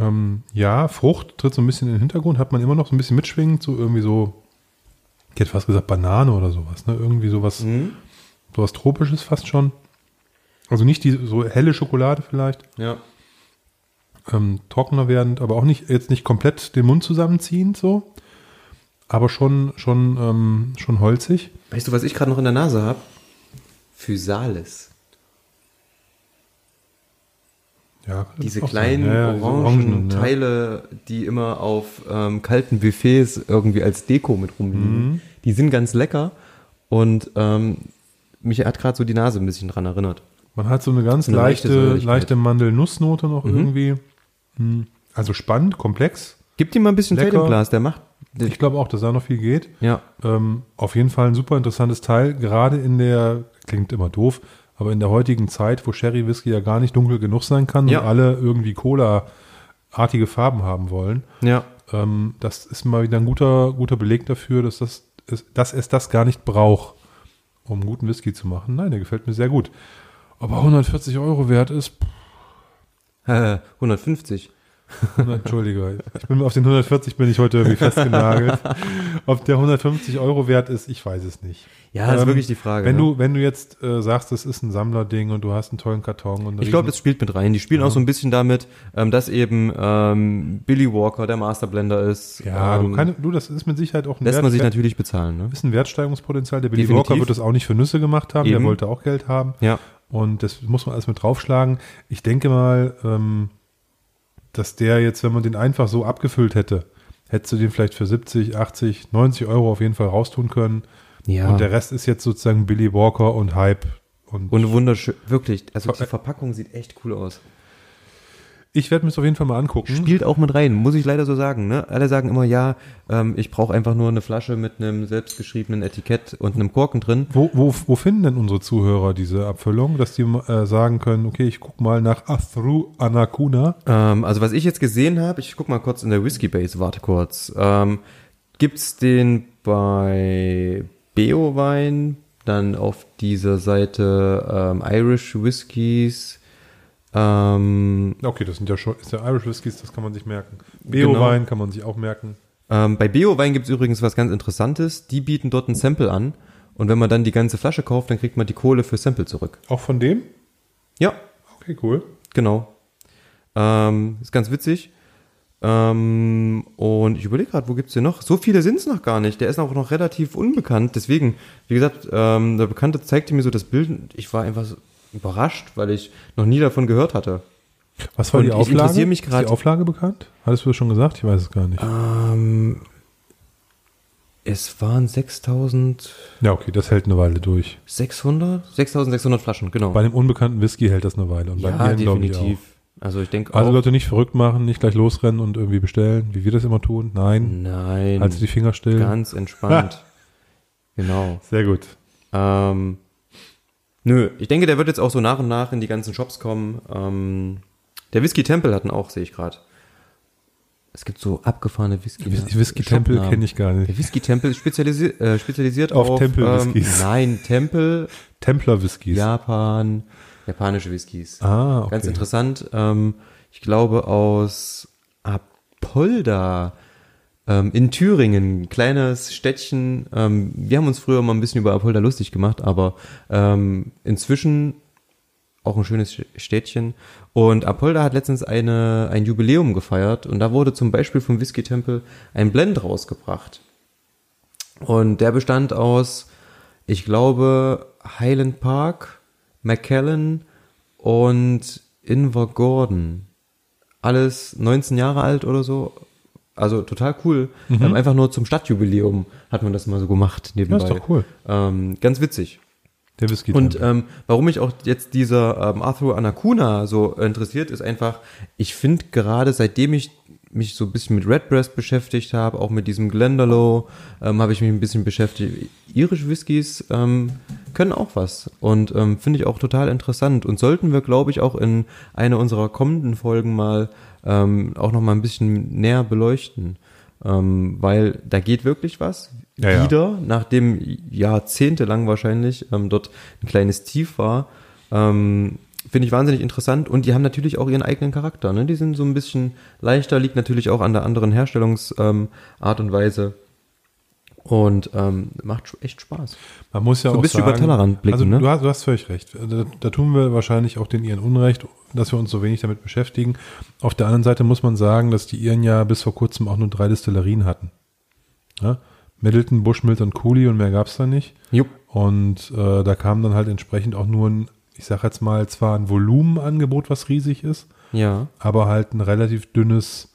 A: Ähm, ja, Frucht tritt so ein bisschen in den Hintergrund, hat man immer noch so ein bisschen mitschwingend, so irgendwie so, ich hätte fast gesagt Banane oder sowas, ne? Irgendwie sowas,
B: Mhm.
A: sowas Tropisches fast schon. Also nicht die so helle Schokolade vielleicht,
B: Ja.
A: ähm, trockener werdend, aber auch nicht, jetzt nicht komplett den Mund zusammenziehend so. Aber schon, schon, ähm, schon holzig.
B: Weißt du, was ich gerade noch in der Nase habe? Physalis.
A: Ja,
B: Diese kleinen
A: Ja, ja, diese
B: orangen
A: ja.
B: Teile, die immer auf ähm, kalten Buffets irgendwie als Deko mit rumliegen,
A: Mhm.
B: die sind ganz lecker und ähm, mich hat gerade so die Nase ein bisschen dran erinnert.
A: Man hat so eine ganz
B: Eine leichte
A: leichte, Mandelnussnote noch
B: Mhm.
A: irgendwie. Hm. Also spannend, komplex.
B: Gib ihm mal ein bisschen Zeit
A: Lecker.
B: im Glas, der macht.
A: Ich glaube auch, dass da noch viel geht.
B: ja,
A: Ähm, auf jeden Fall ein super interessantes Teil, gerade in der, klingt immer doof, aber in der heutigen Zeit, wo Sherry Whisky ja gar nicht dunkel genug sein kann
B: Ja.
A: und alle irgendwie Cola-artige Farben haben wollen.
B: ja,
A: Ähm, das ist mal wieder ein guter, guter Beleg dafür, dass, das, dass es das gar nicht braucht, um guten Whisky zu machen. Nein, der gefällt mir sehr gut. Ob er 140 Euro wert ist, pff, <laughs>
B: 150.
A: Entschuldige, ich bin auf den 140 bin ich heute irgendwie festgenagelt. Ob der 150 Euro wert ist, ich weiß es nicht.
B: Ja, das ist
A: Ähm,
B: wirklich die Frage.
A: Wenn
B: ne?
A: du, wenn du jetzt äh, sagst, das ist ein Sammlerding und du hast einen tollen Karton und
B: Ich glaube, das spielt mit rein. Die spielen auch so ein bisschen damit, ähm, dass eben ähm, Billy Walker der Masterblender ist.
A: ja,
B: ähm,
A: du, kann, du, das ist mit Sicherheit auch ein,
B: lässt man sich
A: Wert,
B: natürlich bezahlen. Ne?
A: ist ein Wertsteigerungspotenzial. Der Billy
B: Definitiv.
A: Walker wird das auch nicht für Nüsse gemacht haben, der
B: Eben.
A: wollte auch Geld haben.
B: Ja,
A: Und das muss man alles mit draufschlagen. Ich denke mal, ähm, dass der jetzt, wenn man den einfach so abgefüllt hätte, hättest du den vielleicht für 70, 80, 90 Euro auf jeden Fall raustun können.
B: ja.
A: Und der Rest ist jetzt sozusagen Billy Walker und Hype. Und,
B: Und wunderschön, wirklich. Also die
A: Ver-
B: Verpackung sieht echt cool aus.
A: Ich werde mir das auf jeden Fall mal angucken.
B: Spielt auch mit rein, muss ich leider so sagen. Ne? Alle sagen immer, ja, ähm, ich brauche einfach nur eine Flasche mit einem selbstgeschriebenen Etikett und einem Korken drin.
A: Wo, wo, wo finden denn unsere Zuhörer diese Abfüllung, dass die äh, sagen können, okay, ich guck mal nach Athru Anakuna.
B: Ähm, also was ich jetzt gesehen habe, ich guck mal kurz in der Whisky Base, warte kurz. Ähm, gibt's den bei Beowein, dann auf dieser Seite ähm, Irish Whiskies. Ähm,
A: Okay, das sind ja schon, ist ja Irish Whiskies, das kann man sich merken.
B: Genau.
A: Beo-Wein kann man sich auch merken.
B: ähm, bei Beowein gibt's übrigens was ganz Interessantes. Die bieten dort ein Sample an. Und wenn man dann die ganze Flasche kauft, dann kriegt man die Kohle für Sample zurück.
A: Auch von dem?
B: Ja,
A: Okay, cool.
B: Genau. Ähm, ist ganz witzig. Ähm, und ich überlege gerade, wo gibt's den noch? So viele sind's noch gar nicht. Der ist auch noch relativ unbekannt. Deswegen, wie gesagt, ähm, der Bekannte zeigte mir so das Bild. und Ich war einfach so überrascht, weil ich noch nie davon gehört hatte.
A: Was war
B: Und
A: die
B: ich
A: Auflage?
B: interessiere mich
A: Ist die Auflage bekannt? Hattest du das schon gesagt? Ich weiß es gar nicht.
B: Ähm, es waren 6600,
A: Ja, okay, das hält eine Weile durch.
B: 6600 Flaschen, genau.
A: Bei einem unbekannten Whisky hält das eine Weile. Und bei
B: ja,
A: ich,
B: definitiv.
A: auch.
B: Also ich denke
A: Also. Leute nicht verrückt machen, nicht gleich losrennen und irgendwie bestellen, wie wir das immer tun. Nein,
B: Nein,
A: halt die Finger still.
B: ganz entspannt. Genau.
A: Sehr gut.
B: Ähm, nö, ich denke, der wird jetzt auch so nach und nach in die ganzen Shops kommen. Ähm, der Whisky Temple hatten auch, sehe ich gerade. Es gibt so abgefahrene Whisky.
A: Whis- Whisky Tempel kenne ich gar nicht.
B: Der Whisky Temple ist spezialisi äh, spezialisiert
A: Auf
B: auf,
A: Tempel-Whiskys.
B: Ähm, nein, Tempel,
A: Templer Whiskys.
B: Japan, japanische Whiskys.
A: Ah, okay.
B: Ganz interessant. Ähm, ich glaube aus Apolda ähm, in Thüringen, kleines Städtchen. Ähm, wir haben uns früher mal ein bisschen über Apolda lustig gemacht, aber ähm, inzwischen auch ein schönes Städtchen. Und Apolda hat letztens eine, ein Jubiläum gefeiert und da wurde zum Beispiel vom Whisky Tempel ein Blend rausgebracht. Und der bestand aus, ich glaube, Highland Park, Macallan und Invergordon. Alles 19 Jahre alt oder so. Also total cool. Ähm, einfach nur zum Stadtjubiläum hat man das mal so gemacht nebenbei.
A: Das ist doch cool.
B: Ähm, ganz witzig.
A: Der Whisky
B: Und ähm, warum mich auch jetzt dieser ähm, Arthur Anakuna so interessiert, ist einfach, ich finde gerade seitdem ich mich so ein bisschen mit Redbreast beschäftigt habe, auch mit diesem Glendalough ähm, habe ich mich ein bisschen beschäftigt. Irische Whiskys ähm, können auch was und ähm, finde ich auch total interessant und sollten wir, glaube ich, auch in einer unserer kommenden Folgen mal ähm, auch noch mal ein bisschen näher beleuchten, ähm, weil da geht wirklich was
A: Ja, ja.
B: wieder, nachdem jahrzehntelang wahrscheinlich ähm, dort ein kleines Tief war. Ähm, Finde ich wahnsinnig interessant und die haben natürlich auch ihren eigenen Charakter. Ne? Die sind so ein bisschen leichter, liegt natürlich auch an der anderen Herstellungsart ähm, und Weise und ähm, macht echt Spaß.
A: Man muss ja
B: So ein
A: auch
B: bisschen
A: sagen,
B: über Tellerrand blicken,
A: also
B: ne?
A: du, hast, du hast völlig recht. Da, da tun wir wahrscheinlich auch den Iren Unrecht, dass wir uns so wenig damit beschäftigen. Auf der anderen Seite muss man sagen, dass die Iren ja bis vor kurzem auch nur drei Destillerien hatten. Ja? Middleton, Bushmills und Cooley und mehr gab's da nicht.
B: Jupp.
A: Und äh, da kam dann halt entsprechend auch nur ein, ich sag jetzt mal, zwar ein Volumenangebot, was riesig ist,
B: Ja.
A: aber halt ein relativ dünnes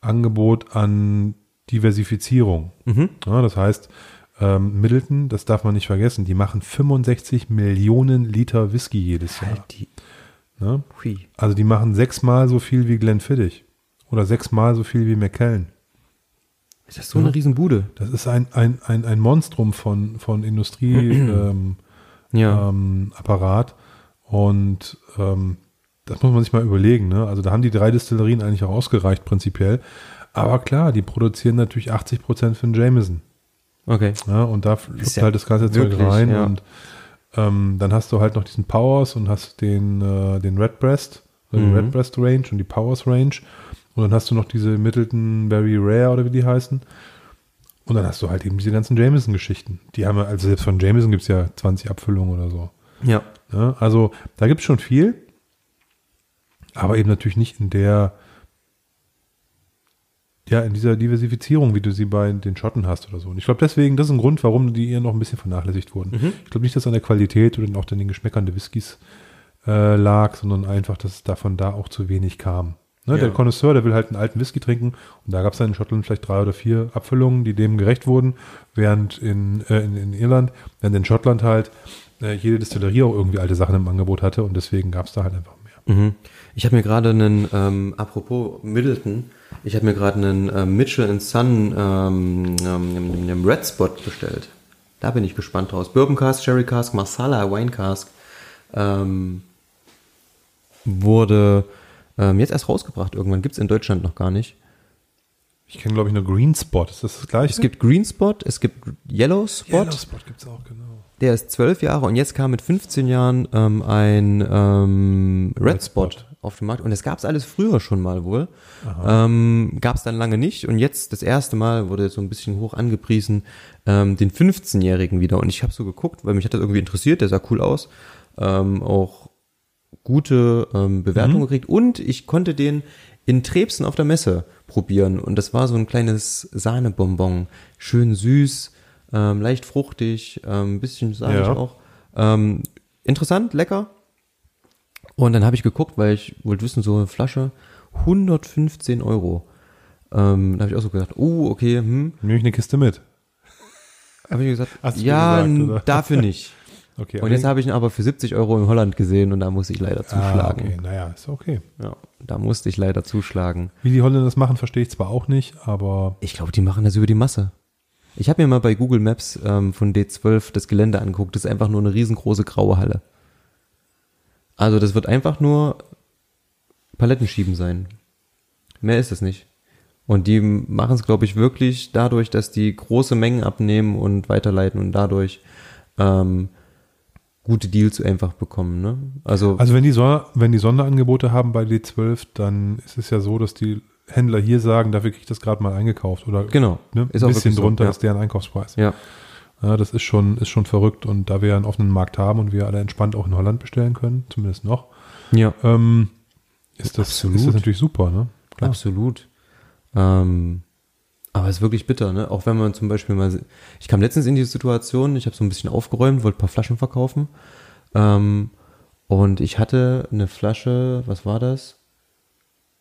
A: Angebot an Diversifizierung.
B: Mhm.
A: Ja, das heißt, ähm, Middleton, das darf man nicht vergessen, die machen 65 Millionen Liter Whisky jedes Jahr.
B: Halt die. Hui.
A: Also die machen sechsmal so viel wie Glenfiddich oder sechsmal so viel wie Macallan.
B: Ist das so eine Riesenbude?
A: Das ist ein, ein, ein, ein Monstrum von, von Industrie <clears throat> ähm,
B: Ja.
A: ähm, und ähm, das muss man sich mal überlegen. Ne? Also da haben die drei Destillerien eigentlich auch ausgereicht prinzipiell. Aber klar, die produzieren natürlich 80 Prozent für den Jameson.
B: Okay.
A: Ja, und da fluppt
B: ja
A: halt das ganze Zeug rein
B: ja.
A: und ähm, dann hast du halt noch diesen Powers und hast den, äh, den Redbreast, also
B: Mhm.
A: die Redbreast Range und die Powers Range und dann hast du noch diese Middleton Very Rare oder wie die heißen und dann hast du halt eben diese ganzen Jameson-Geschichten. Die haben ja, also selbst von Jameson gibt es ja 20 Abfüllungen oder so.
B: Ja.
A: Ne? Also da gibt es schon viel, aber eben natürlich nicht in der, ja, in dieser Diversifizierung, wie du sie bei den Schotten hast oder so. Und ich glaube deswegen, das ist ein Grund, warum die eher noch ein bisschen vernachlässigt wurden. Ich glaube nicht, dass es an der Qualität oder auch an den Geschmäckern der Whiskys äh, lag, sondern einfach, dass es davon da auch zu wenig kam. Ne?
B: Ja.
A: Der Connoisseur, der will halt einen alten Whisky trinken und da gab es dann in Schottland vielleicht drei oder vier Abfüllungen, die dem gerecht wurden, während in, äh, in, in Irland, während in Schottland halt äh, jede Destillerie auch irgendwie alte Sachen im Angebot hatte und deswegen gab es da halt einfach.
B: Mhm. Ich habe mir gerade einen, ähm, apropos Middleton, ich habe mir gerade einen ähm, Mitchell Son ähm, ähm, einen Red Spot bestellt. Da bin ich gespannt draus. Bourbon Cask, Sherry Cask, Marsala, Wine Cask. Ähm, wurde ähm, jetzt erst rausgebracht. Irgendwann gibt's in Deutschland noch gar nicht.
A: Ich kenne, glaube ich, nur Green Spot. Ist das das gleiche?
B: Es gibt Green Spot, es gibt Yellow Spot.
A: Yellow Spot gibt es auch, genau.
B: Der ist zwölf Jahre und jetzt kam mit 15 Jahren ähm, ein ähm, Red,
A: Red
B: Spot,
A: Spot.
B: auf den Markt. Und das gab es alles früher schon mal wohl. Ähm, gab es dann lange nicht. Und jetzt das erste Mal wurde so ein bisschen hoch angepriesen, ähm, den 15-Jährigen wieder. Und ich habe so geguckt, weil mich hat das irgendwie interessiert, der sah cool aus. Ähm, auch gute ähm, Bewertungen gekriegt. Und ich konnte den in Trebsen auf der Messe probieren. Und das war so ein kleines Sahnebonbon. Schön süß, ähm, leicht fruchtig, ähm, ein bisschen sahnig
A: Ja.
B: auch. Ähm, interessant, lecker. Und dann habe ich geguckt, weil ich wollte wissen, so eine Flasche, 115 Euro. Ähm, da habe ich auch so gedacht, oh, okay, hm.
A: Nehme ich eine Kiste mit.
B: Habe ich gesagt, ja,
A: gesagt,
B: dafür nicht. <laughs>
A: Okay.
B: Und jetzt habe ich ihn aber für 70 Euro in Holland gesehen und da musste ich leider
A: ah,
B: zuschlagen.
A: okay. Naja, ist okay.
B: Ja, da musste ich leider zuschlagen.
A: Wie die Holländer das machen, verstehe ich zwar auch nicht, aber
B: Ich glaube, die machen das über die Masse. Ich habe mir mal bei Google Maps ähm, von D12 das Gelände angeguckt. Das ist einfach nur eine riesengroße graue Halle. Also das wird einfach nur Palettenschieben sein. Mehr ist es nicht. Und die machen es, glaube ich, wirklich dadurch, dass die große Mengen abnehmen und weiterleiten und dadurch ähm, gute Deals einfach bekommen. Ne? Also,
A: Also wenn die, so wenn die Sonderangebote haben bei D12, dann ist es ja so, dass die Händler hier sagen, dafür kriege ich das gerade mal eingekauft oder
B: genau.
A: ne,
B: Ist
A: ein
B: auch
A: bisschen
B: wirklich so,
A: drunter
B: ja.
A: ist deren Einkaufspreis.
B: ja.
A: Ja, das ist schon, ist schon verrückt und da wir ja einen offenen Markt haben und wir alle entspannt auch in Holland bestellen können, zumindest noch,
B: Ja.
A: ähm, ist, das,
B: Absolut.
A: ist das natürlich super, ne? Klar.
B: Absolut. Ähm, aber es ist wirklich bitter, ne? Auch wenn man zum Beispiel mal, ich kam letztens in die Situation, ich habe so ein bisschen aufgeräumt, wollte ein paar Flaschen verkaufen. Ähm, und ich hatte eine Flasche, was war das?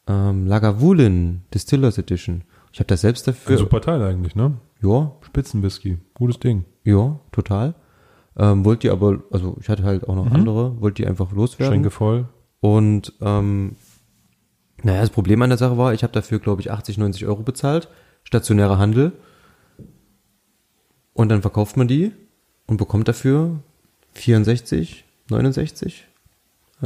B: Ähm, Lagavulin Distillers Edition. Ich habe das selbst
A: Ein
B: dafür.
A: super Teil eigentlich, ne?
B: Ja,
A: Spitzenwhisky, gutes Ding.
B: ja, total. Ähm, wollte die aber, also ich hatte halt auch noch andere, wollte die einfach loswerden.
A: Schränke voll.
B: Und ähm, Naja, das Problem an der Sache war, ich habe dafür, glaube ich, 80, 90 Euro bezahlt, stationärer Handel. Und dann verkauft man die und bekommt dafür 64, 69.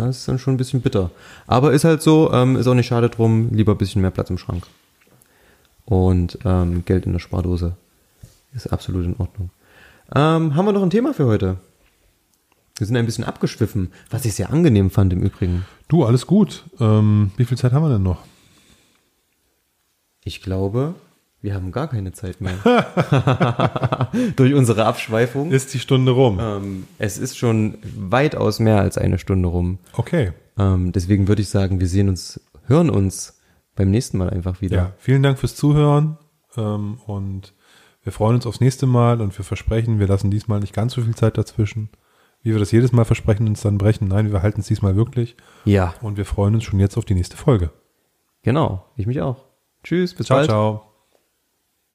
B: Das ist dann schon ein bisschen bitter. Aber ist halt so, ähm, ist auch nicht schade drum, lieber ein bisschen mehr Platz im Schrank. Und ähm, Geld in der Spardose. Ist absolut in Ordnung. Ähm, haben wir noch ein Thema für heute? Wir sind ein bisschen abgeschwiffen, was ich sehr angenehm fand im Übrigen.
A: Du, alles gut. Ähm, wie viel Zeit haben wir denn noch?
B: Ich glaube, wir haben gar keine Zeit mehr. <laughs> Durch unsere Abschweifung.
A: Ist die Stunde rum?
B: Ähm, es ist schon weitaus mehr als eine Stunde rum.
A: Okay.
B: Ähm, deswegen würde ich sagen, wir sehen uns, hören uns beim nächsten Mal einfach wieder.
A: Ja, vielen Dank fürs Zuhören ähm, und wir freuen uns aufs nächste Mal und wir versprechen, wir lassen diesmal nicht ganz so viel Zeit dazwischen. Wie wir das jedes Mal versprechen und uns dann brechen. Nein, wir halten es diesmal wirklich.
B: Ja,
A: Und wir freuen uns schon jetzt auf die nächste Folge.
B: genau. Ich mich auch. Tschüss, bis
A: Ciao,
B: bald.
A: ciao.